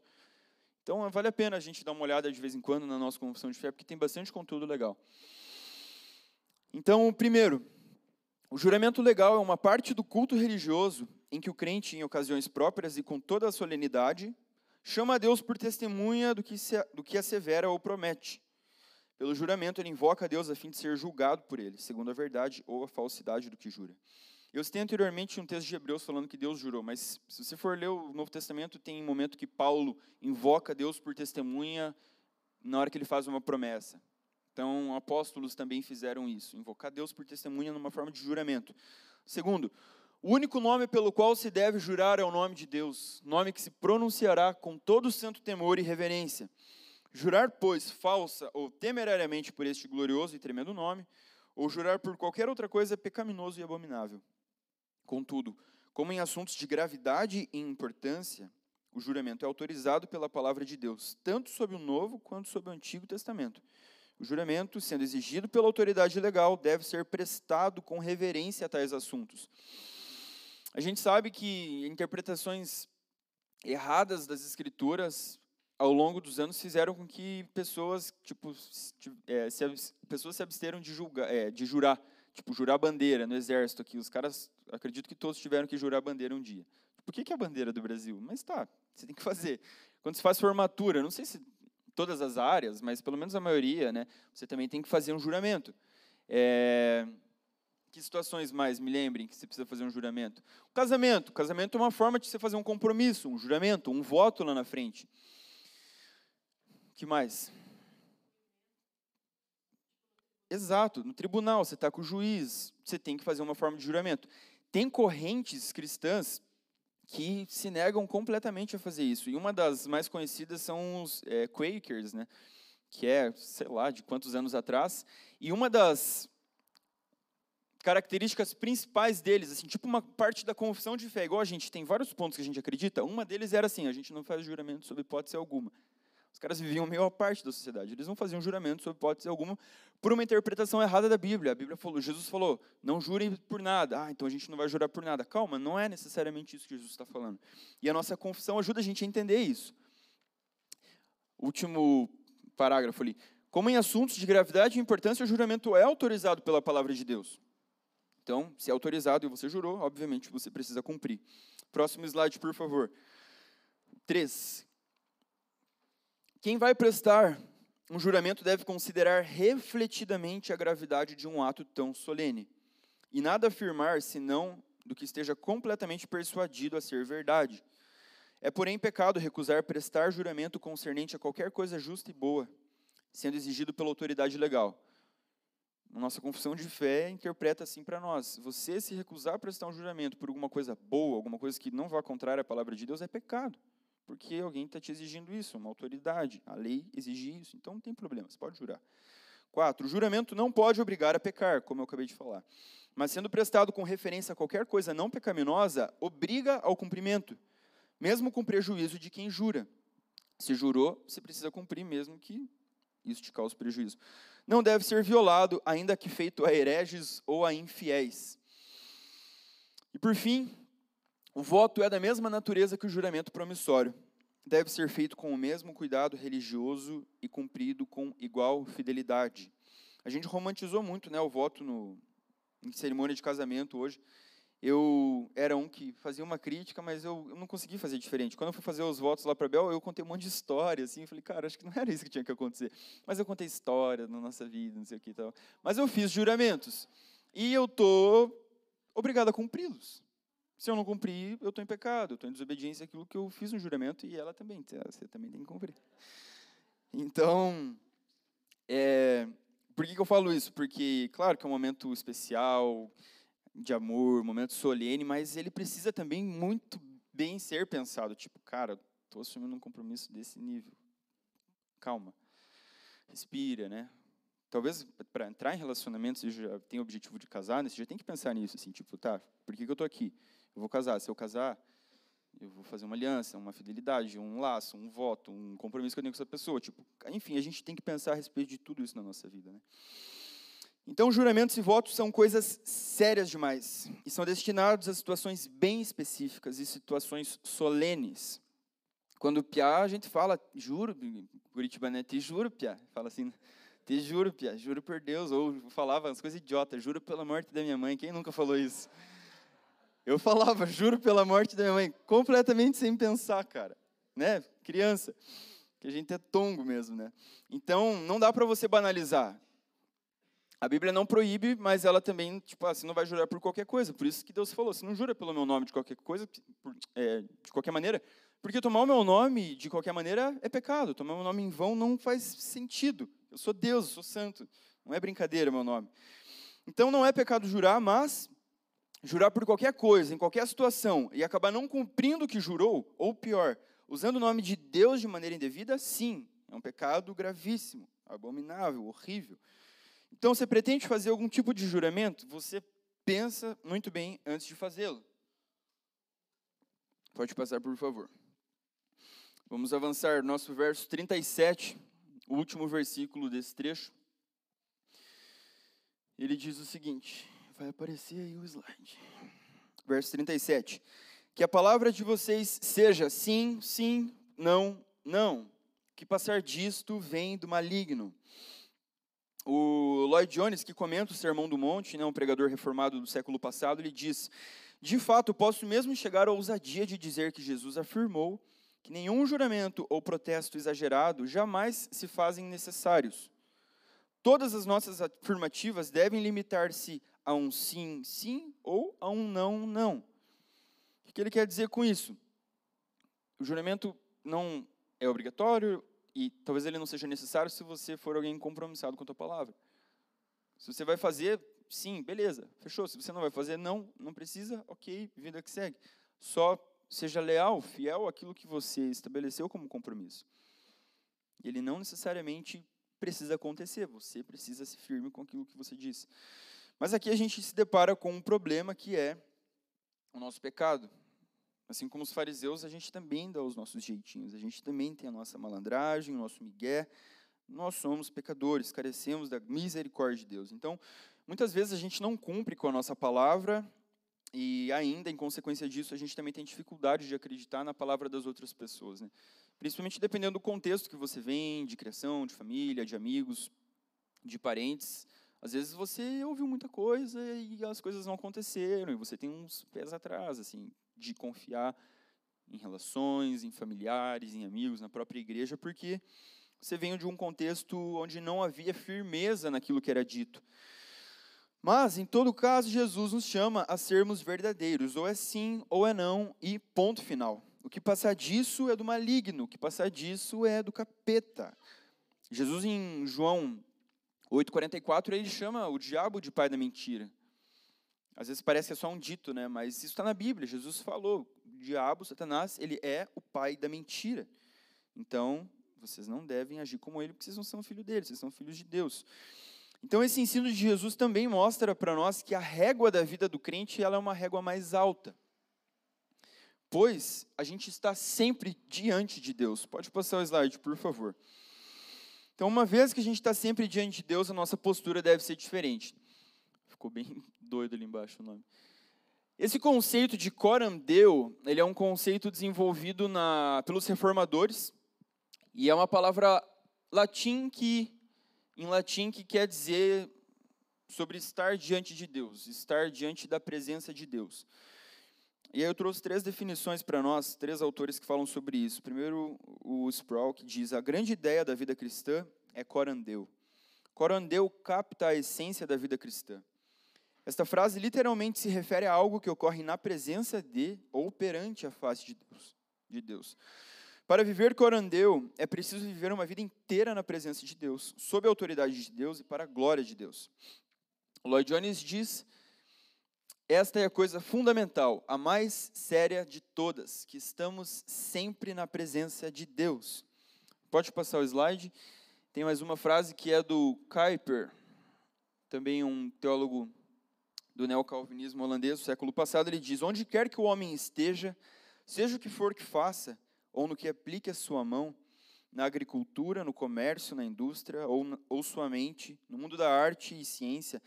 Speaker 1: Então, vale a pena a gente dar uma olhada de vez em quando na nossa confissão de fé, porque tem bastante conteúdo legal. Então, primeiro, o juramento legal é uma parte do culto religioso em que o crente, em ocasiões próprias e com toda a solenidade, chama a Deus por testemunha do que, se, do que assevera ou promete. Pelo juramento, ele invoca a Deus a fim de ser julgado por ele, segundo a verdade ou a falsidade do que jura. Eu citei anteriormente um texto de Hebreus falando que Deus jurou, mas se você for ler o Novo Testamento, tem um momento que Paulo invoca Deus por testemunha na hora que ele faz uma promessa. Então, apóstolos também fizeram isso, invocar Deus por testemunha numa forma de juramento. Segundo, o único nome pelo qual se deve jurar é o nome de Deus, nome que se pronunciará com todo o santo temor e reverência. Jurar, pois, falsa ou temerariamente por este glorioso e tremendo nome, ou jurar por qualquer outra coisa é pecaminoso e abominável. Contudo, como em assuntos de gravidade e importância, o juramento é autorizado pela palavra de Deus, tanto sob o Novo quanto sob o Antigo Testamento. O juramento, sendo exigido pela autoridade legal, deve ser prestado com reverência a tais assuntos. A gente sabe que interpretações erradas das Escrituras ao longo dos anos fizeram com que pessoas, tipo, é, se, pessoas se absteram de, julgar, é, de jurar, tipo, jurar bandeira no exército aqui. Os caras acredito que todos tiveram que jurar a bandeira um dia. Por que, que é a bandeira do Brasil? Mas tá, você tem que fazer. Quando se faz formatura, não sei se todas as áreas, mas pelo menos a maioria, né, você também tem que fazer um juramento. É, que situações mais me lembrem que você precisa fazer um juramento? O casamento. O casamento é uma forma de você fazer um compromisso, um juramento, um voto lá na frente. O que mais? Exato, no tribunal, você está com o juiz, você tem que fazer uma forma de juramento. Tem correntes cristãs que se negam completamente a fazer isso. E uma das mais conhecidas são os é, Quakers, né? que é, sei lá, de quantos anos atrás. E uma das características principais deles, assim, tipo uma parte da confissão de fé, igual a gente tem vários pontos que a gente acredita, uma deles era assim, a gente não faz juramento sob hipótese alguma. Os caras viviam meio à parte da sociedade. Eles não faziam juramento, sob hipótese alguma, por uma interpretação errada da Bíblia. A Bíblia falou, Jesus falou, não jurem por nada. Ah, então a gente não vai jurar por nada. Calma, não é necessariamente isso que Jesus está falando. E a nossa confissão ajuda a gente a entender isso. Último parágrafo ali. Como em assuntos de gravidade e importância, o juramento é autorizado pela palavra de Deus. Então, se é autorizado e você jurou, obviamente você precisa cumprir. Próximo slide, por favor. 3. Quem vai prestar um juramento deve considerar refletidamente a gravidade de um ato tão solene, e nada afirmar senão do que esteja completamente persuadido a ser verdade. É, porém, pecado recusar prestar juramento concernente a qualquer coisa justa e boa, sendo exigido pela autoridade legal. Nossa confissão de fé interpreta assim para nós: você se recusar a prestar um juramento por alguma coisa boa, alguma coisa que não vá contrária à palavra de Deus, é pecado. Porque alguém está te exigindo isso, uma autoridade. A lei exige isso, então não tem problema, você pode jurar. Quatro, o juramento não pode obrigar a pecar, como eu acabei de falar. Mas sendo prestado com referência a qualquer coisa não pecaminosa, obriga ao cumprimento, mesmo com prejuízo de quem jura. Se jurou, você precisa cumprir, mesmo que isso te cause prejuízo. Não deve ser violado, ainda que feito a hereges ou a infiéis. E por fim, o voto é da mesma natureza que o juramento promissório. Deve ser feito com o mesmo cuidado religioso e cumprido com igual fidelidade. A gente romantizou muito né, o voto no, em cerimônia de casamento hoje eu era um que fazia uma crítica, mas eu, eu não consegui fazer diferente. Quando eu fui fazer os votos lá para Bel, eu contei um monte de história, assim, falei, cara, acho que não era isso que tinha que acontecer. Mas eu contei história na nossa vida, não sei o que e tal. Mas eu fiz juramentos. E eu tô obrigado a cumpri-los. Se eu não cumprir, eu estou em pecado, estou em desobediência àquilo que eu fiz no juramento e ela também, você também tem que cumprir. Então, é, por que, que eu falo isso? Porque, claro que é um momento especial, de amor, momento solene, mas ele precisa também muito bem ser pensado. Tipo, cara, estou assumindo um compromisso desse nível. Calma. Respira, né? Talvez para entrar em relacionamento, você já tem o objetivo de casar, né? você já tem que pensar nisso, assim, tipo, tá, por que, que eu estou aqui? Eu vou casar. Se eu casar, eu vou fazer uma aliança, uma fidelidade, um laço, um voto, um compromisso que eu tenho com essa pessoa. Tipo, enfim, a gente tem que pensar a respeito de tudo isso na nossa vida, né? Então, juramentos e votos são coisas sérias demais e são destinados a situações bem específicas e situações solenes. Quando Piá, a gente fala, juro, Curitiba, né? Te juro, Piá. Fala assim, te juro, Piá, juro por Deus. Ou falava as coisas idiotas, juro pela morte da minha mãe. Quem nunca falou isso? Eu falava, juro pela morte da minha mãe, completamente sem pensar, cara. Né? Criança. Que a gente é tongo mesmo, né? Então, não dá para você banalizar. A Bíblia não proíbe, mas ela também, tipo, assim, não vai jurar por qualquer coisa. Por isso que Deus falou, você não jura pelo meu nome de qualquer coisa, por, é, de qualquer maneira, porque tomar o meu nome de qualquer maneira é pecado. Tomar o meu nome em vão não faz sentido. Eu sou Deus, eu sou santo. Não é brincadeira meu nome. Então não é pecado jurar, mas jurar por qualquer coisa, em qualquer situação, e acabar não cumprindo o que jurou, ou pior, usando o nome de Deus de maneira indevida, sim, é um pecado gravíssimo, abominável, horrível. Então, você pretende fazer algum tipo de juramento? Você pensa muito bem antes de fazê-lo. Pode passar, por favor. Vamos avançar. Nosso verso 37, o último versículo desse trecho. Ele diz o seguinte: vai aparecer aí o slide. Verso 37. Que a palavra de vocês seja sim, sim, não, não. Que passar disto vem do maligno. O Lloyd Jones, que comenta o Sermão do Monte, né, um pregador reformado do século passado, ele diz: De fato, posso mesmo chegar à ousadia de dizer que Jesus afirmou que nenhum juramento ou protesto exagerado jamais se fazem necessários. Todas as nossas afirmativas devem limitar-se a um sim, sim ou a um não, não. O que ele quer dizer com isso? O juramento não é obrigatório, e talvez ele não seja necessário se você for alguém compromissado com a tua palavra. Se você vai fazer, sim, beleza, fechou. Se você não vai fazer, não, não precisa, ok, vida que segue. Só seja leal, fiel àquilo que você estabeleceu como compromisso. Ele não necessariamente precisa acontecer, você precisa ser firme com aquilo que você disse. Mas aqui a gente se depara com um problema que é o nosso pecado. Assim como os fariseus, a gente também dá os nossos jeitinhos, a gente também tem a nossa malandragem, o nosso migué. Nós somos pecadores, carecemos da misericórdia de Deus. Então, muitas vezes a gente não cumpre com a nossa palavra e ainda, em consequência disso, a gente também tem dificuldade de acreditar na palavra das outras pessoas. Né? Principalmente dependendo do contexto que você vem, de criação, de família, de amigos, de parentes. Às vezes você ouviu muita coisa e as coisas não aconteceram, e você tem uns pés atrás, assim, de confiar em relações, em familiares, em amigos, na própria igreja, porque você vem de um contexto onde não havia firmeza naquilo que era dito. Mas, em todo caso, Jesus nos chama a sermos verdadeiros, ou é sim ou é não, e ponto final. O que passar disso é do maligno, o que passar disso é do capeta. Jesus, em João 8,44, ele chama o diabo de pai da mentira. Às vezes parece que é só um dito, né? mas isso está na Bíblia. Jesus falou: o diabo, Satanás, ele é o pai da mentira. Então, vocês não devem agir como ele, porque vocês não são filhos dele, vocês são filhos de Deus. Então, esse ensino de Jesus também mostra para nós que a régua da vida do crente ela é uma régua mais alta. Pois a gente está sempre diante de Deus. Pode passar o slide, por favor. Então, uma vez que a gente está sempre diante de Deus, a nossa postura deve ser diferente. Ficou bem (laughs) doido ali embaixo o nome. Esse conceito de coram deo, ele é um conceito desenvolvido na, pelos reformadores e é uma palavra latim que em latim que quer dizer sobre estar diante de Deus, estar diante da presença de Deus. E aí eu trouxe três definições para nós, três autores que falam sobre isso. Primeiro, o Sproul, que diz, a grande ideia da vida cristã é corandeu. Corandeu capta a essência da vida cristã. Esta frase literalmente se refere a algo que ocorre na presença de ou perante a face de Deus. De Deus. Para viver corandeu, é preciso viver uma vida inteira na presença de Deus, sob a autoridade de Deus e para a glória de Deus. Lloyd Jones diz esta é a coisa fundamental, a mais séria de todas, que estamos sempre na presença de Deus. Pode passar o slide. Tem mais uma frase que é do Kuyper, também um teólogo do neocalvinismo holandês do século passado. Ele diz: Onde quer que o homem esteja, seja o que for que faça, ou no que aplique a sua mão, na agricultura, no comércio, na indústria, ou, ou sua mente, no mundo da arte e ciência,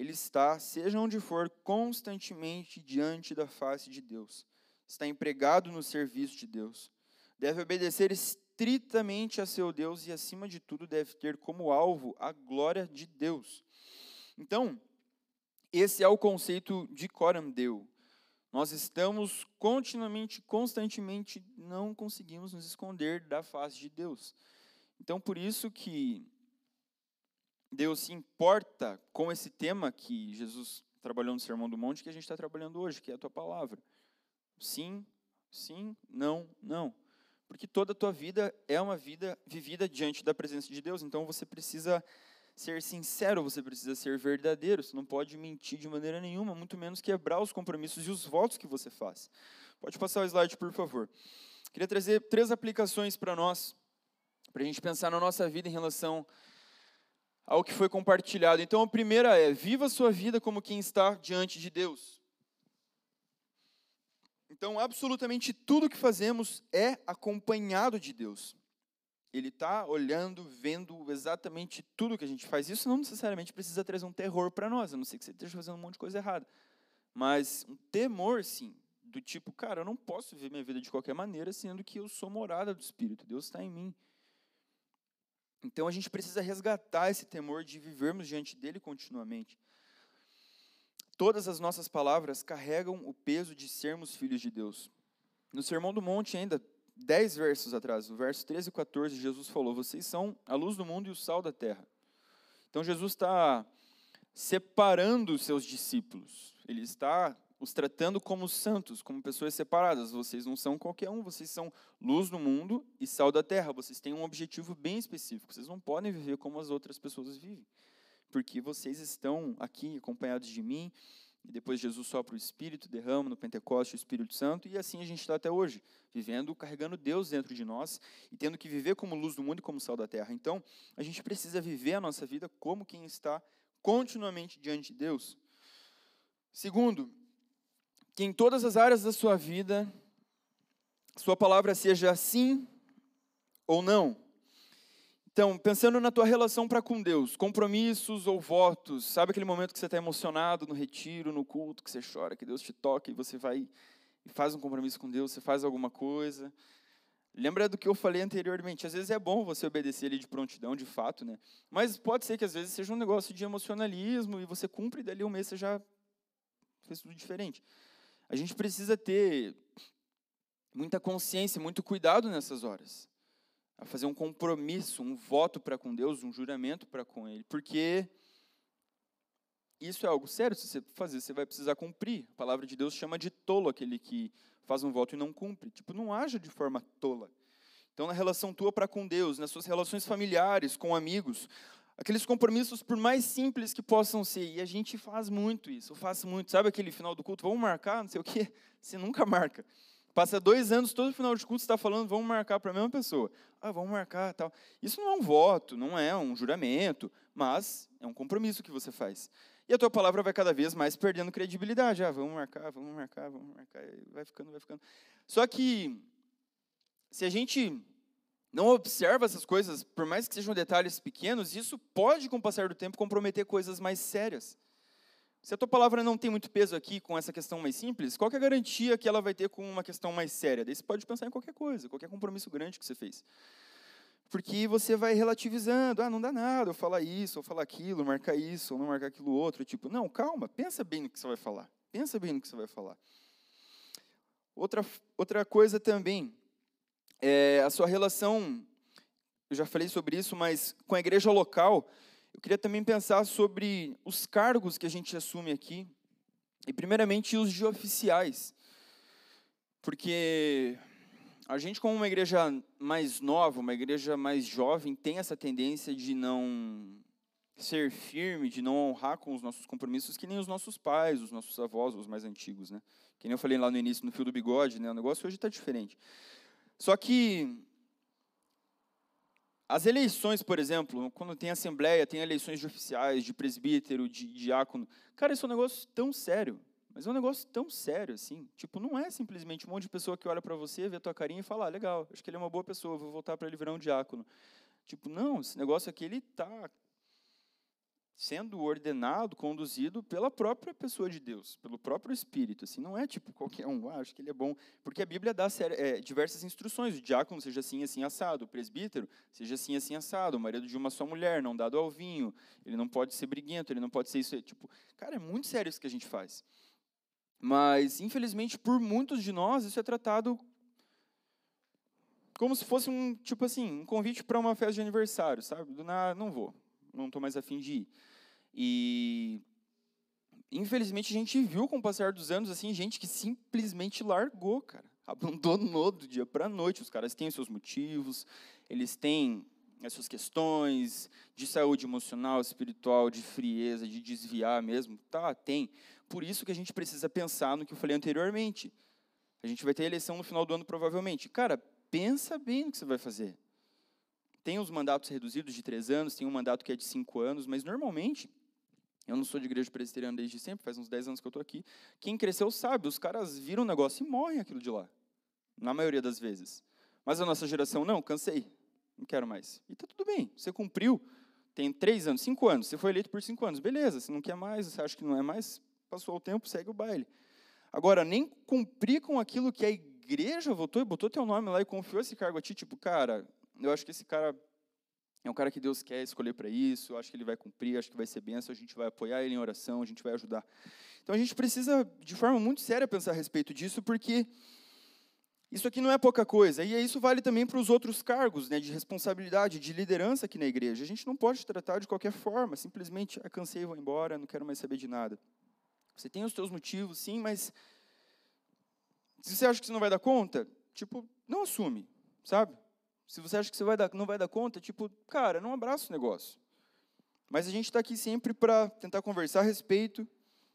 Speaker 1: ele está, seja onde for, constantemente diante da face de Deus. Está empregado no serviço de Deus. Deve obedecer estritamente a seu Deus e, acima de tudo, deve ter como alvo a glória de Deus. Então, esse é o conceito de coram deu. Nós estamos continuamente, constantemente, não conseguimos nos esconder da face de Deus. Então, por isso que Deus se importa com esse tema que Jesus trabalhou no Sermão do Monte, que a gente está trabalhando hoje, que é a tua palavra. Sim, sim, não, não. Porque toda a tua vida é uma vida vivida diante da presença de Deus, então você precisa ser sincero, você precisa ser verdadeiro, você não pode mentir de maneira nenhuma, muito menos quebrar os compromissos e os votos que você faz. Pode passar o slide, por favor. Queria trazer três aplicações para nós, para a gente pensar na nossa vida em relação ao que foi compartilhado. Então, a primeira é: viva a sua vida como quem está diante de Deus. Então, absolutamente tudo que fazemos é acompanhado de Deus. Ele está olhando, vendo exatamente tudo que a gente faz. Isso não necessariamente precisa trazer um terror para nós, a não ser que você esteja fazendo um monte de coisa errada. Mas um temor, sim, do tipo, cara, eu não posso viver minha vida de qualquer maneira, sendo que eu sou morada do Espírito, Deus está em mim. Então a gente precisa resgatar esse temor de vivermos diante dele continuamente. Todas as nossas palavras carregam o peso de sermos filhos de Deus. No Sermão do Monte, ainda dez versos atrás, no verso 13 e 14, Jesus falou: Vocês são a luz do mundo e o sal da terra. Então Jesus está separando os seus discípulos. Ele está os tratando como santos, como pessoas separadas. Vocês não são qualquer um, vocês são luz do mundo e sal da terra. Vocês têm um objetivo bem específico. Vocês não podem viver como as outras pessoas vivem, porque vocês estão aqui acompanhados de mim. E depois Jesus sopra o Espírito, derrama no Pentecoste o Espírito Santo, e assim a gente está até hoje, vivendo, carregando Deus dentro de nós e tendo que viver como luz do mundo e como sal da terra. Então, a gente precisa viver a nossa vida como quem está continuamente diante de Deus. Segundo, que em todas as áreas da sua vida sua palavra seja sim ou não. Então, pensando na tua relação para com Deus, compromissos ou votos, sabe aquele momento que você está emocionado no retiro, no culto, que você chora, que Deus te toca e você vai e faz um compromisso com Deus, você faz alguma coisa. Lembra do que eu falei anteriormente? Às vezes é bom você obedecer ali de prontidão, de fato, né? Mas pode ser que às vezes seja um negócio de emocionalismo e você cumpre e dali um mês você já fez tudo diferente. A gente precisa ter muita consciência, muito cuidado nessas horas. A fazer um compromisso, um voto para com Deus, um juramento para com Ele. Porque isso é algo sério, se você fazer, você vai precisar cumprir. A palavra de Deus chama de tolo aquele que faz um voto e não cumpre. Tipo, não haja de forma tola. Então, na relação tua para com Deus, nas suas relações familiares, com amigos, aqueles compromissos, por mais simples que possam ser, e a gente faz muito isso, eu faço muito. Sabe aquele final do culto, vamos marcar, não sei o quê? (laughs) Você nunca marca. Passa dois anos, todo final de culto está falando, vamos marcar para a mesma pessoa. Ah, vamos marcar, tal. Isso não é um voto, não é um juramento, mas é um compromisso que você faz. E a tua palavra vai cada vez mais perdendo credibilidade. Ah, vamos marcar, vamos marcar, vamos marcar. Vai ficando, vai ficando. Só que, se a gente não observa essas coisas, por mais que sejam detalhes pequenos, isso pode, com o passar do tempo, comprometer coisas mais sérias. Se a tua palavra não tem muito peso aqui com essa questão mais simples, qual é a garantia que ela vai ter com uma questão mais séria? Daí você pode pensar em qualquer coisa, qualquer compromisso grande que você fez. Porque você vai relativizando, ah, não dá nada eu falar isso, ou falar aquilo, marcar isso, ou não marcar aquilo outro. Tipo, não, calma, pensa bem no que você vai falar. Pensa bem no que você vai falar. Outra, outra coisa também, é a sua relação, eu já falei sobre isso, mas com a igreja local, eu queria também pensar sobre os cargos que a gente assume aqui, e primeiramente os de oficiais. Porque a gente, como uma igreja mais nova, uma igreja mais jovem, tem essa tendência de não ser firme, de não honrar com os nossos compromissos, que nem os nossos pais, os nossos avós, os mais antigos, né? Que nem eu falei lá no início, no fio do bigode, né? O negócio hoje está diferente. Só que as eleições, por exemplo, quando tem assembleia, tem eleições de oficiais, de presbítero, de diácono. Cara, isso é um negócio tão sério. Mas é um negócio tão sério assim. Tipo, não é simplesmente um monte de pessoa que olha para você, vê a tua carinha e fala: ah, legal, acho que ele é uma boa pessoa, vou voltar para ele virar um diácono. Tipo, não, esse negócio aqui ele está sendo ordenado, conduzido pela própria pessoa de Deus, pelo próprio Espírito. Assim, não é tipo qualquer um, ah, acho que ele é bom. Porque a Bíblia dá é, diversas instruções. O diácono seja assim, assim, assado. O presbítero seja assim, assim, assado. O marido de uma só mulher, não dado ao vinho. Ele não pode ser briguento, ele não pode ser isso. Tipo, cara, é muito sério isso que a gente faz. Mas, infelizmente, por muitos de nós, isso é tratado como se fosse um, tipo assim, um convite para uma festa de aniversário, sabe? Do nada, não vou, não estou mais afim de ir. E, infelizmente, a gente viu com o passar dos anos, assim, gente que simplesmente largou, cara. Abandonou do dia para a noite. Os caras têm os seus motivos, eles têm as suas questões de saúde emocional, espiritual, de frieza, de desviar mesmo. Tá, tem. Por isso que a gente precisa pensar no que eu falei anteriormente. A gente vai ter eleição no final do ano, provavelmente. Cara, pensa bem no que você vai fazer. Tem os mandatos reduzidos de três anos, tem um mandato que é de cinco anos, mas normalmente, eu não sou de igreja presbiteriana desde sempre, faz uns dez anos que eu estou aqui. Quem cresceu sabe, os caras viram o negócio e morrem aquilo de lá. Na maioria das vezes. Mas a nossa geração, não, cansei não quero mais. E está tudo bem, você cumpriu, tem três anos, cinco anos, você foi eleito por cinco anos, beleza, você não quer mais, você acha que não é mais, passou o tempo, segue o baile. Agora, nem cumprir com aquilo que a igreja votou e botou teu nome lá e confiou esse cargo a ti, tipo, cara, eu acho que esse cara é um cara que Deus quer escolher para isso, acho que ele vai cumprir, acho que vai ser benção, a gente vai apoiar ele em oração, a gente vai ajudar. Então a gente precisa, de forma muito séria, pensar a respeito disso, porque isso aqui não é pouca coisa, e isso vale também para os outros cargos né, de responsabilidade, de liderança aqui na igreja. A gente não pode tratar de qualquer forma, simplesmente, ah, cansei, vou embora, não quero mais saber de nada. Você tem os seus motivos, sim, mas se você acha que você não vai dar conta, tipo, não assume, sabe? Se você acha que você vai dar, não vai dar conta, tipo, cara, não abraça o negócio. Mas a gente está aqui sempre para tentar conversar a respeito,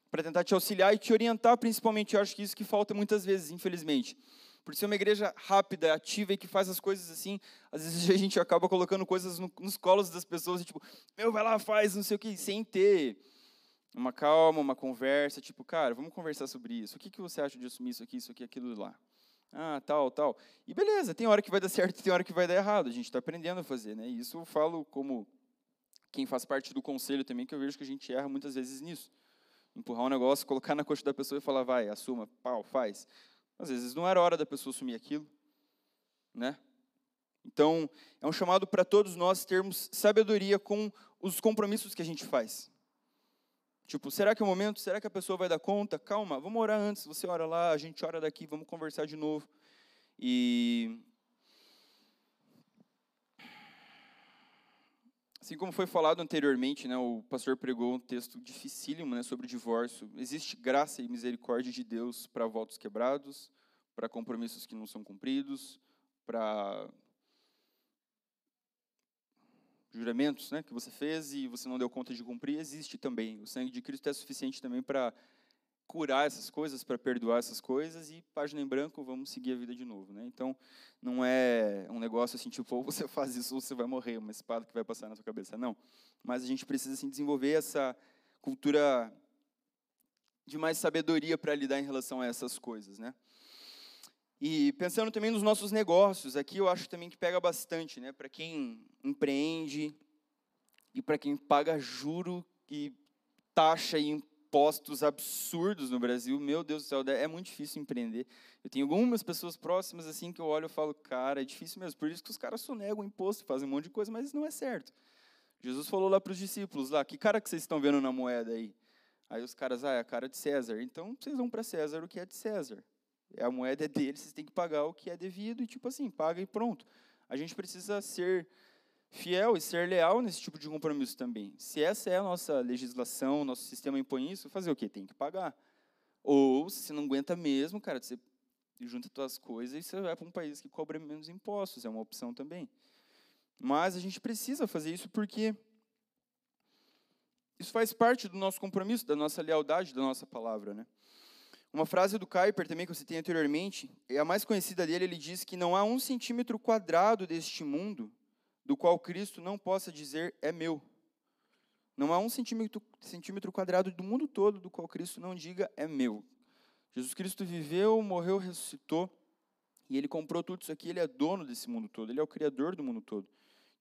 Speaker 1: para tentar te auxiliar e te orientar, principalmente. Eu acho que isso que falta muitas vezes, infelizmente por ser uma igreja rápida, ativa e que faz as coisas assim, às vezes (laughs) a gente acaba colocando coisas no, nos colos das pessoas, e, tipo, meu, vai lá, faz, não sei o que, sem ter uma calma, uma conversa, tipo, cara, vamos conversar sobre isso. O que, que você acha de assumir isso aqui, isso aqui, aquilo lá? Ah, tal, tal. E beleza, tem hora que vai dar certo, (laughs) tem hora que vai dar errado. A gente está aprendendo a fazer, né? E isso eu falo como quem faz parte do conselho também, que eu vejo que a gente erra muitas vezes nisso. Empurrar um negócio, colocar na coxa da pessoa e falar, vai, assuma, pau, faz. Às vezes não era hora da pessoa assumir aquilo, né? Então, é um chamado para todos nós termos sabedoria com os compromissos que a gente faz. Tipo, será que é o momento? Será que a pessoa vai dar conta? Calma, vamos orar antes. Você ora lá, a gente ora daqui, vamos conversar de novo. E. Assim como foi falado anteriormente, né, o pastor pregou um texto dificílimo né, sobre o divórcio. Existe graça e misericórdia de Deus para votos quebrados, para compromissos que não são cumpridos, para juramentos né, que você fez e você não deu conta de cumprir, existe também. O sangue de Cristo é suficiente também para curar essas coisas, para perdoar essas coisas e página em branco, vamos seguir a vida de novo, né? Então, não é um negócio assim, tipo, ou você (laughs) faz isso ou você vai morrer, uma espada que vai passar na sua cabeça, não. Mas a gente precisa assim desenvolver essa cultura de mais sabedoria para lidar em relação a essas coisas, né? E pensando também nos nossos negócios, aqui eu acho também que pega bastante, né? Para quem empreende e para quem paga juro e taxa e impostos absurdos no Brasil, meu Deus do céu, é muito difícil empreender. Eu tenho algumas pessoas próximas assim que eu olho e falo, cara, é difícil mesmo. Por isso que os caras sonegam o imposto, fazem um monte de coisa, mas não é certo. Jesus falou lá para os discípulos lá, que cara que vocês estão vendo na moeda aí? Aí os caras, ah, é a cara de César. Então vocês vão para César o que é de César. A moeda é deles, vocês têm que pagar o que é devido e tipo assim, paga e pronto. A gente precisa ser fiel e ser leal nesse tipo de compromisso também. Se essa é a nossa legislação, nosso sistema impõe isso, fazer o quê? Tem que pagar. Ou, se você não aguenta mesmo, cara, você junta suas coisas e você vai para um país que cobra menos impostos, é uma opção também. Mas a gente precisa fazer isso porque isso faz parte do nosso compromisso, da nossa lealdade, da nossa palavra, né? Uma frase do Kuiper também que eu citei anteriormente, é a mais conhecida dele, ele diz que não há um centímetro quadrado deste mundo do qual Cristo não possa dizer é meu. Não há um centímetro, centímetro quadrado do mundo todo do qual Cristo não diga é meu. Jesus Cristo viveu, morreu, ressuscitou, e ele comprou tudo isso aqui, ele é dono desse mundo todo, ele é o criador do mundo todo.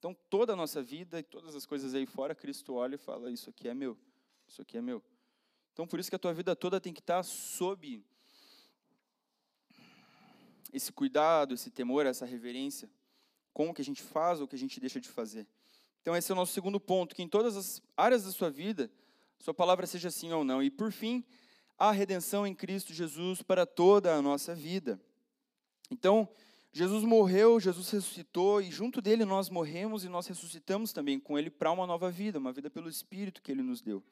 Speaker 1: Então, toda a nossa vida e todas as coisas aí fora, Cristo olha e fala: Isso aqui é meu, isso aqui é meu. Então, por isso que a tua vida toda tem que estar sob esse cuidado, esse temor, essa reverência com o que a gente faz ou o que a gente deixa de fazer. Então, esse é o nosso segundo ponto, que em todas as áreas da sua vida, sua palavra seja sim ou não. E, por fim, a redenção em Cristo Jesus para toda a nossa vida. Então, Jesus morreu, Jesus ressuscitou, e junto dele nós morremos e nós ressuscitamos também com ele para uma nova vida, uma vida pelo Espírito que ele nos deu.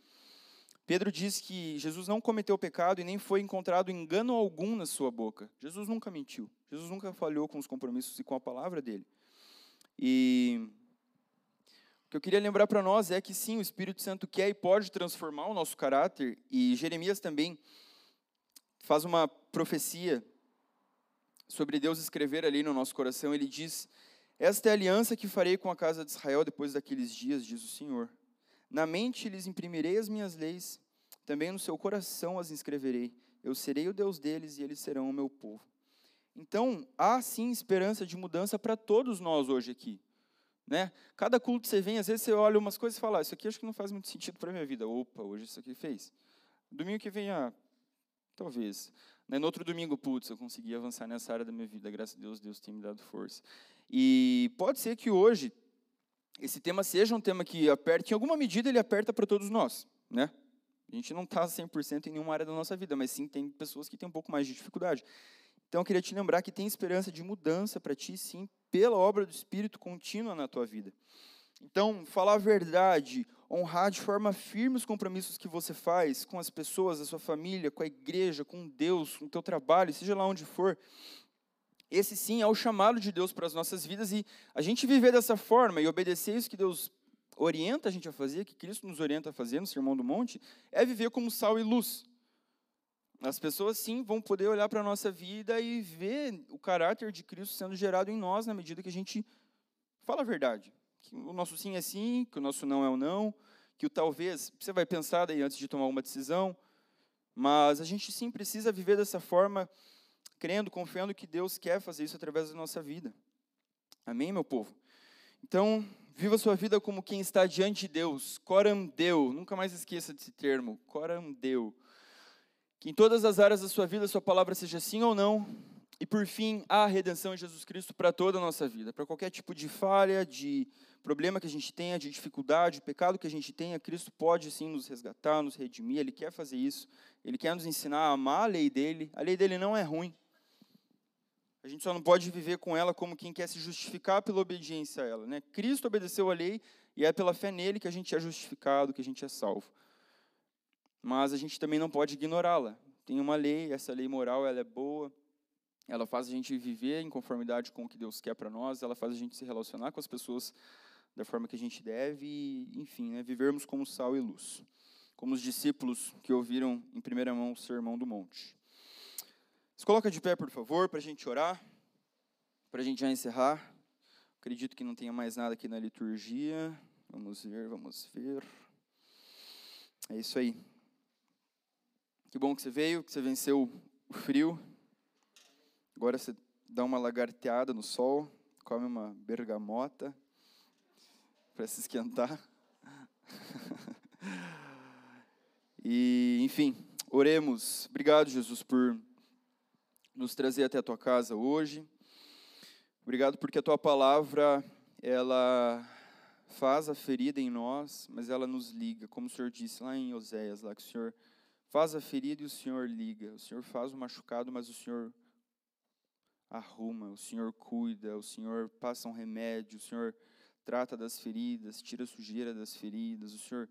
Speaker 1: Pedro diz que Jesus não cometeu pecado e nem foi encontrado engano algum na sua boca. Jesus nunca mentiu. Jesus nunca falhou com os compromissos e com a palavra dele. E o que eu queria lembrar para nós é que sim, o Espírito Santo quer e pode transformar o nosso caráter. E Jeremias também faz uma profecia sobre Deus escrever ali no nosso coração. Ele diz: Esta é a aliança que farei com a casa de Israel depois daqueles dias, diz o Senhor na mente lhes imprimirei as minhas leis, também no seu coração as inscreverei. Eu serei o Deus deles e eles serão o meu povo. Então, há sim esperança de mudança para todos nós hoje aqui. Né? Cada culto que você vem, às vezes você olha umas coisas e fala: ah, Isso aqui acho que não faz muito sentido para a minha vida. Opa, hoje isso aqui fez. Domingo que vem, ah, talvez. Né? No outro domingo, putz, eu consegui avançar nessa área da minha vida. Graças a Deus, Deus tem me dado força. E pode ser que hoje esse tema seja um tema que aperte, em alguma medida ele aperta para todos nós, né? A gente não está 100% em nenhuma área da nossa vida, mas sim tem pessoas que têm um pouco mais de dificuldade. Então eu queria te lembrar que tem esperança de mudança para ti, sim, pela obra do Espírito contínua na tua vida. Então, falar a verdade, honrar de forma firme os compromissos que você faz com as pessoas, a sua família, com a igreja, com Deus, com o teu trabalho, seja lá onde for, esse sim é o chamado de Deus para as nossas vidas e a gente viver dessa forma e obedecer isso que Deus orienta a gente a fazer, que Cristo nos orienta a fazer no Sermão do Monte, é viver como sal e luz. As pessoas sim vão poder olhar para a nossa vida e ver o caráter de Cristo sendo gerado em nós na medida que a gente fala a verdade. Que o nosso sim é sim, que o nosso não é o não, que o talvez, você vai pensar daí antes de tomar uma decisão, mas a gente sim precisa viver dessa forma crendo, confiando que Deus quer fazer isso através da nossa vida. Amém, meu povo? Então, viva sua vida como quem está diante de Deus. Coram Deu, nunca mais esqueça desse termo. Coram Deu. Que em todas as áreas da sua vida, sua palavra seja sim ou não. E por fim, a redenção em Jesus Cristo para toda a nossa vida. Para qualquer tipo de falha, de problema que a gente tenha, de dificuldade, de pecado que a gente tenha, Cristo pode sim nos resgatar, nos redimir. Ele quer fazer isso. Ele quer nos ensinar a amar a lei dele. A lei dele não é ruim. A gente só não pode viver com ela como quem quer se justificar pela obediência a ela. Né? Cristo obedeceu a lei e é pela fé nele que a gente é justificado, que a gente é salvo. Mas a gente também não pode ignorá-la. Tem uma lei, essa lei moral ela é boa, ela faz a gente viver em conformidade com o que Deus quer para nós, ela faz a gente se relacionar com as pessoas da forma que a gente deve enfim, né, vivermos como sal e luz. Como os discípulos que ouviram em primeira mão o Sermão do Monte. Se coloca de pé, por favor, para a gente orar, para a gente já encerrar. Acredito que não tenha mais nada aqui na liturgia. Vamos ver, vamos ver. É isso aí. Que bom que você veio, que você venceu o frio. Agora você dá uma lagarteada no sol, come uma bergamota para se esquentar. (laughs) e, enfim, oremos. Obrigado, Jesus, por nos trazer até a tua casa hoje. Obrigado porque a tua palavra, ela faz a ferida em nós, mas ela nos liga, como o Senhor disse lá em Oséias, lá que o Senhor faz a ferida e o Senhor liga. O Senhor faz o machucado, mas o Senhor arruma, o Senhor cuida, o Senhor passa um remédio, o Senhor trata das feridas, tira a sujeira das feridas, o Senhor,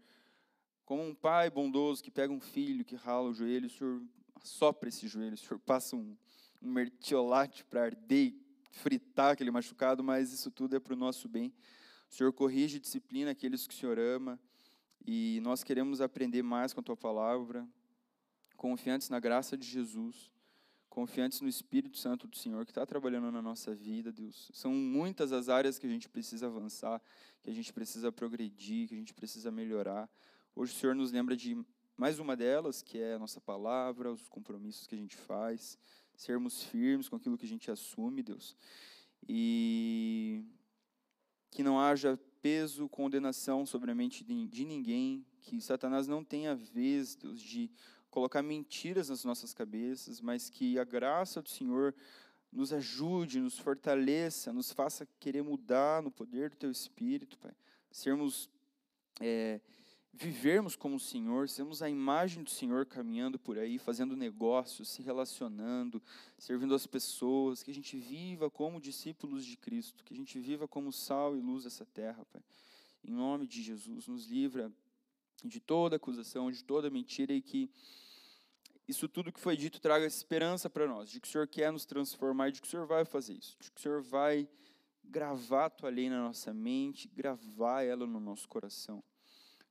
Speaker 1: como um pai bondoso que pega um filho que rala o joelho, o Senhor sopra esse joelho, o Senhor passa um, um mertiolate para arder e fritar aquele machucado, mas isso tudo é para o nosso bem. O Senhor corrige e disciplina aqueles que o Senhor ama, e nós queremos aprender mais com a Tua palavra, confiantes na graça de Jesus, confiantes no Espírito Santo do Senhor que está trabalhando na nossa vida, Deus. São muitas as áreas que a gente precisa avançar, que a gente precisa progredir, que a gente precisa melhorar. Hoje o Senhor nos lembra de mais uma delas, que é a nossa palavra, os compromissos que a gente faz sermos firmes com aquilo que a gente assume, Deus. E que não haja peso, condenação sobre a mente de ninguém, que Satanás não tenha vez, Deus, de colocar mentiras nas nossas cabeças, mas que a graça do Senhor nos ajude, nos fortaleça, nos faça querer mudar no poder do Teu Espírito, Pai. Sermos é, vivermos como o Senhor, sermos a imagem do Senhor caminhando por aí, fazendo negócios, se relacionando, servindo as pessoas, que a gente viva como discípulos de Cristo, que a gente viva como sal e luz dessa terra, Pai. Em nome de Jesus, nos livra de toda acusação, de toda mentira e que isso tudo que foi dito traga esperança para nós, de que o Senhor quer nos transformar e de que o Senhor vai fazer isso, de que o Senhor vai gravar a tua lei na nossa mente, gravar ela no nosso coração.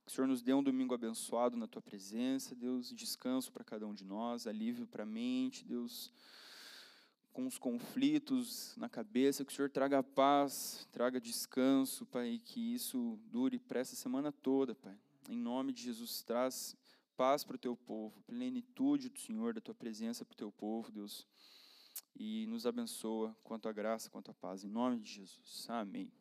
Speaker 1: Que o Senhor nos dê um domingo abençoado na tua presença, Deus, descanso para cada um de nós, alívio para a mente, Deus, com os conflitos na cabeça, que o Senhor traga paz, traga descanso, Pai, e que isso dure para essa semana toda, Pai. Em nome de Jesus, traz paz para o teu povo, plenitude do Senhor, da tua presença para o teu povo, Deus. E nos abençoa quanto a graça, quanto a paz. Em nome de Jesus. Amém.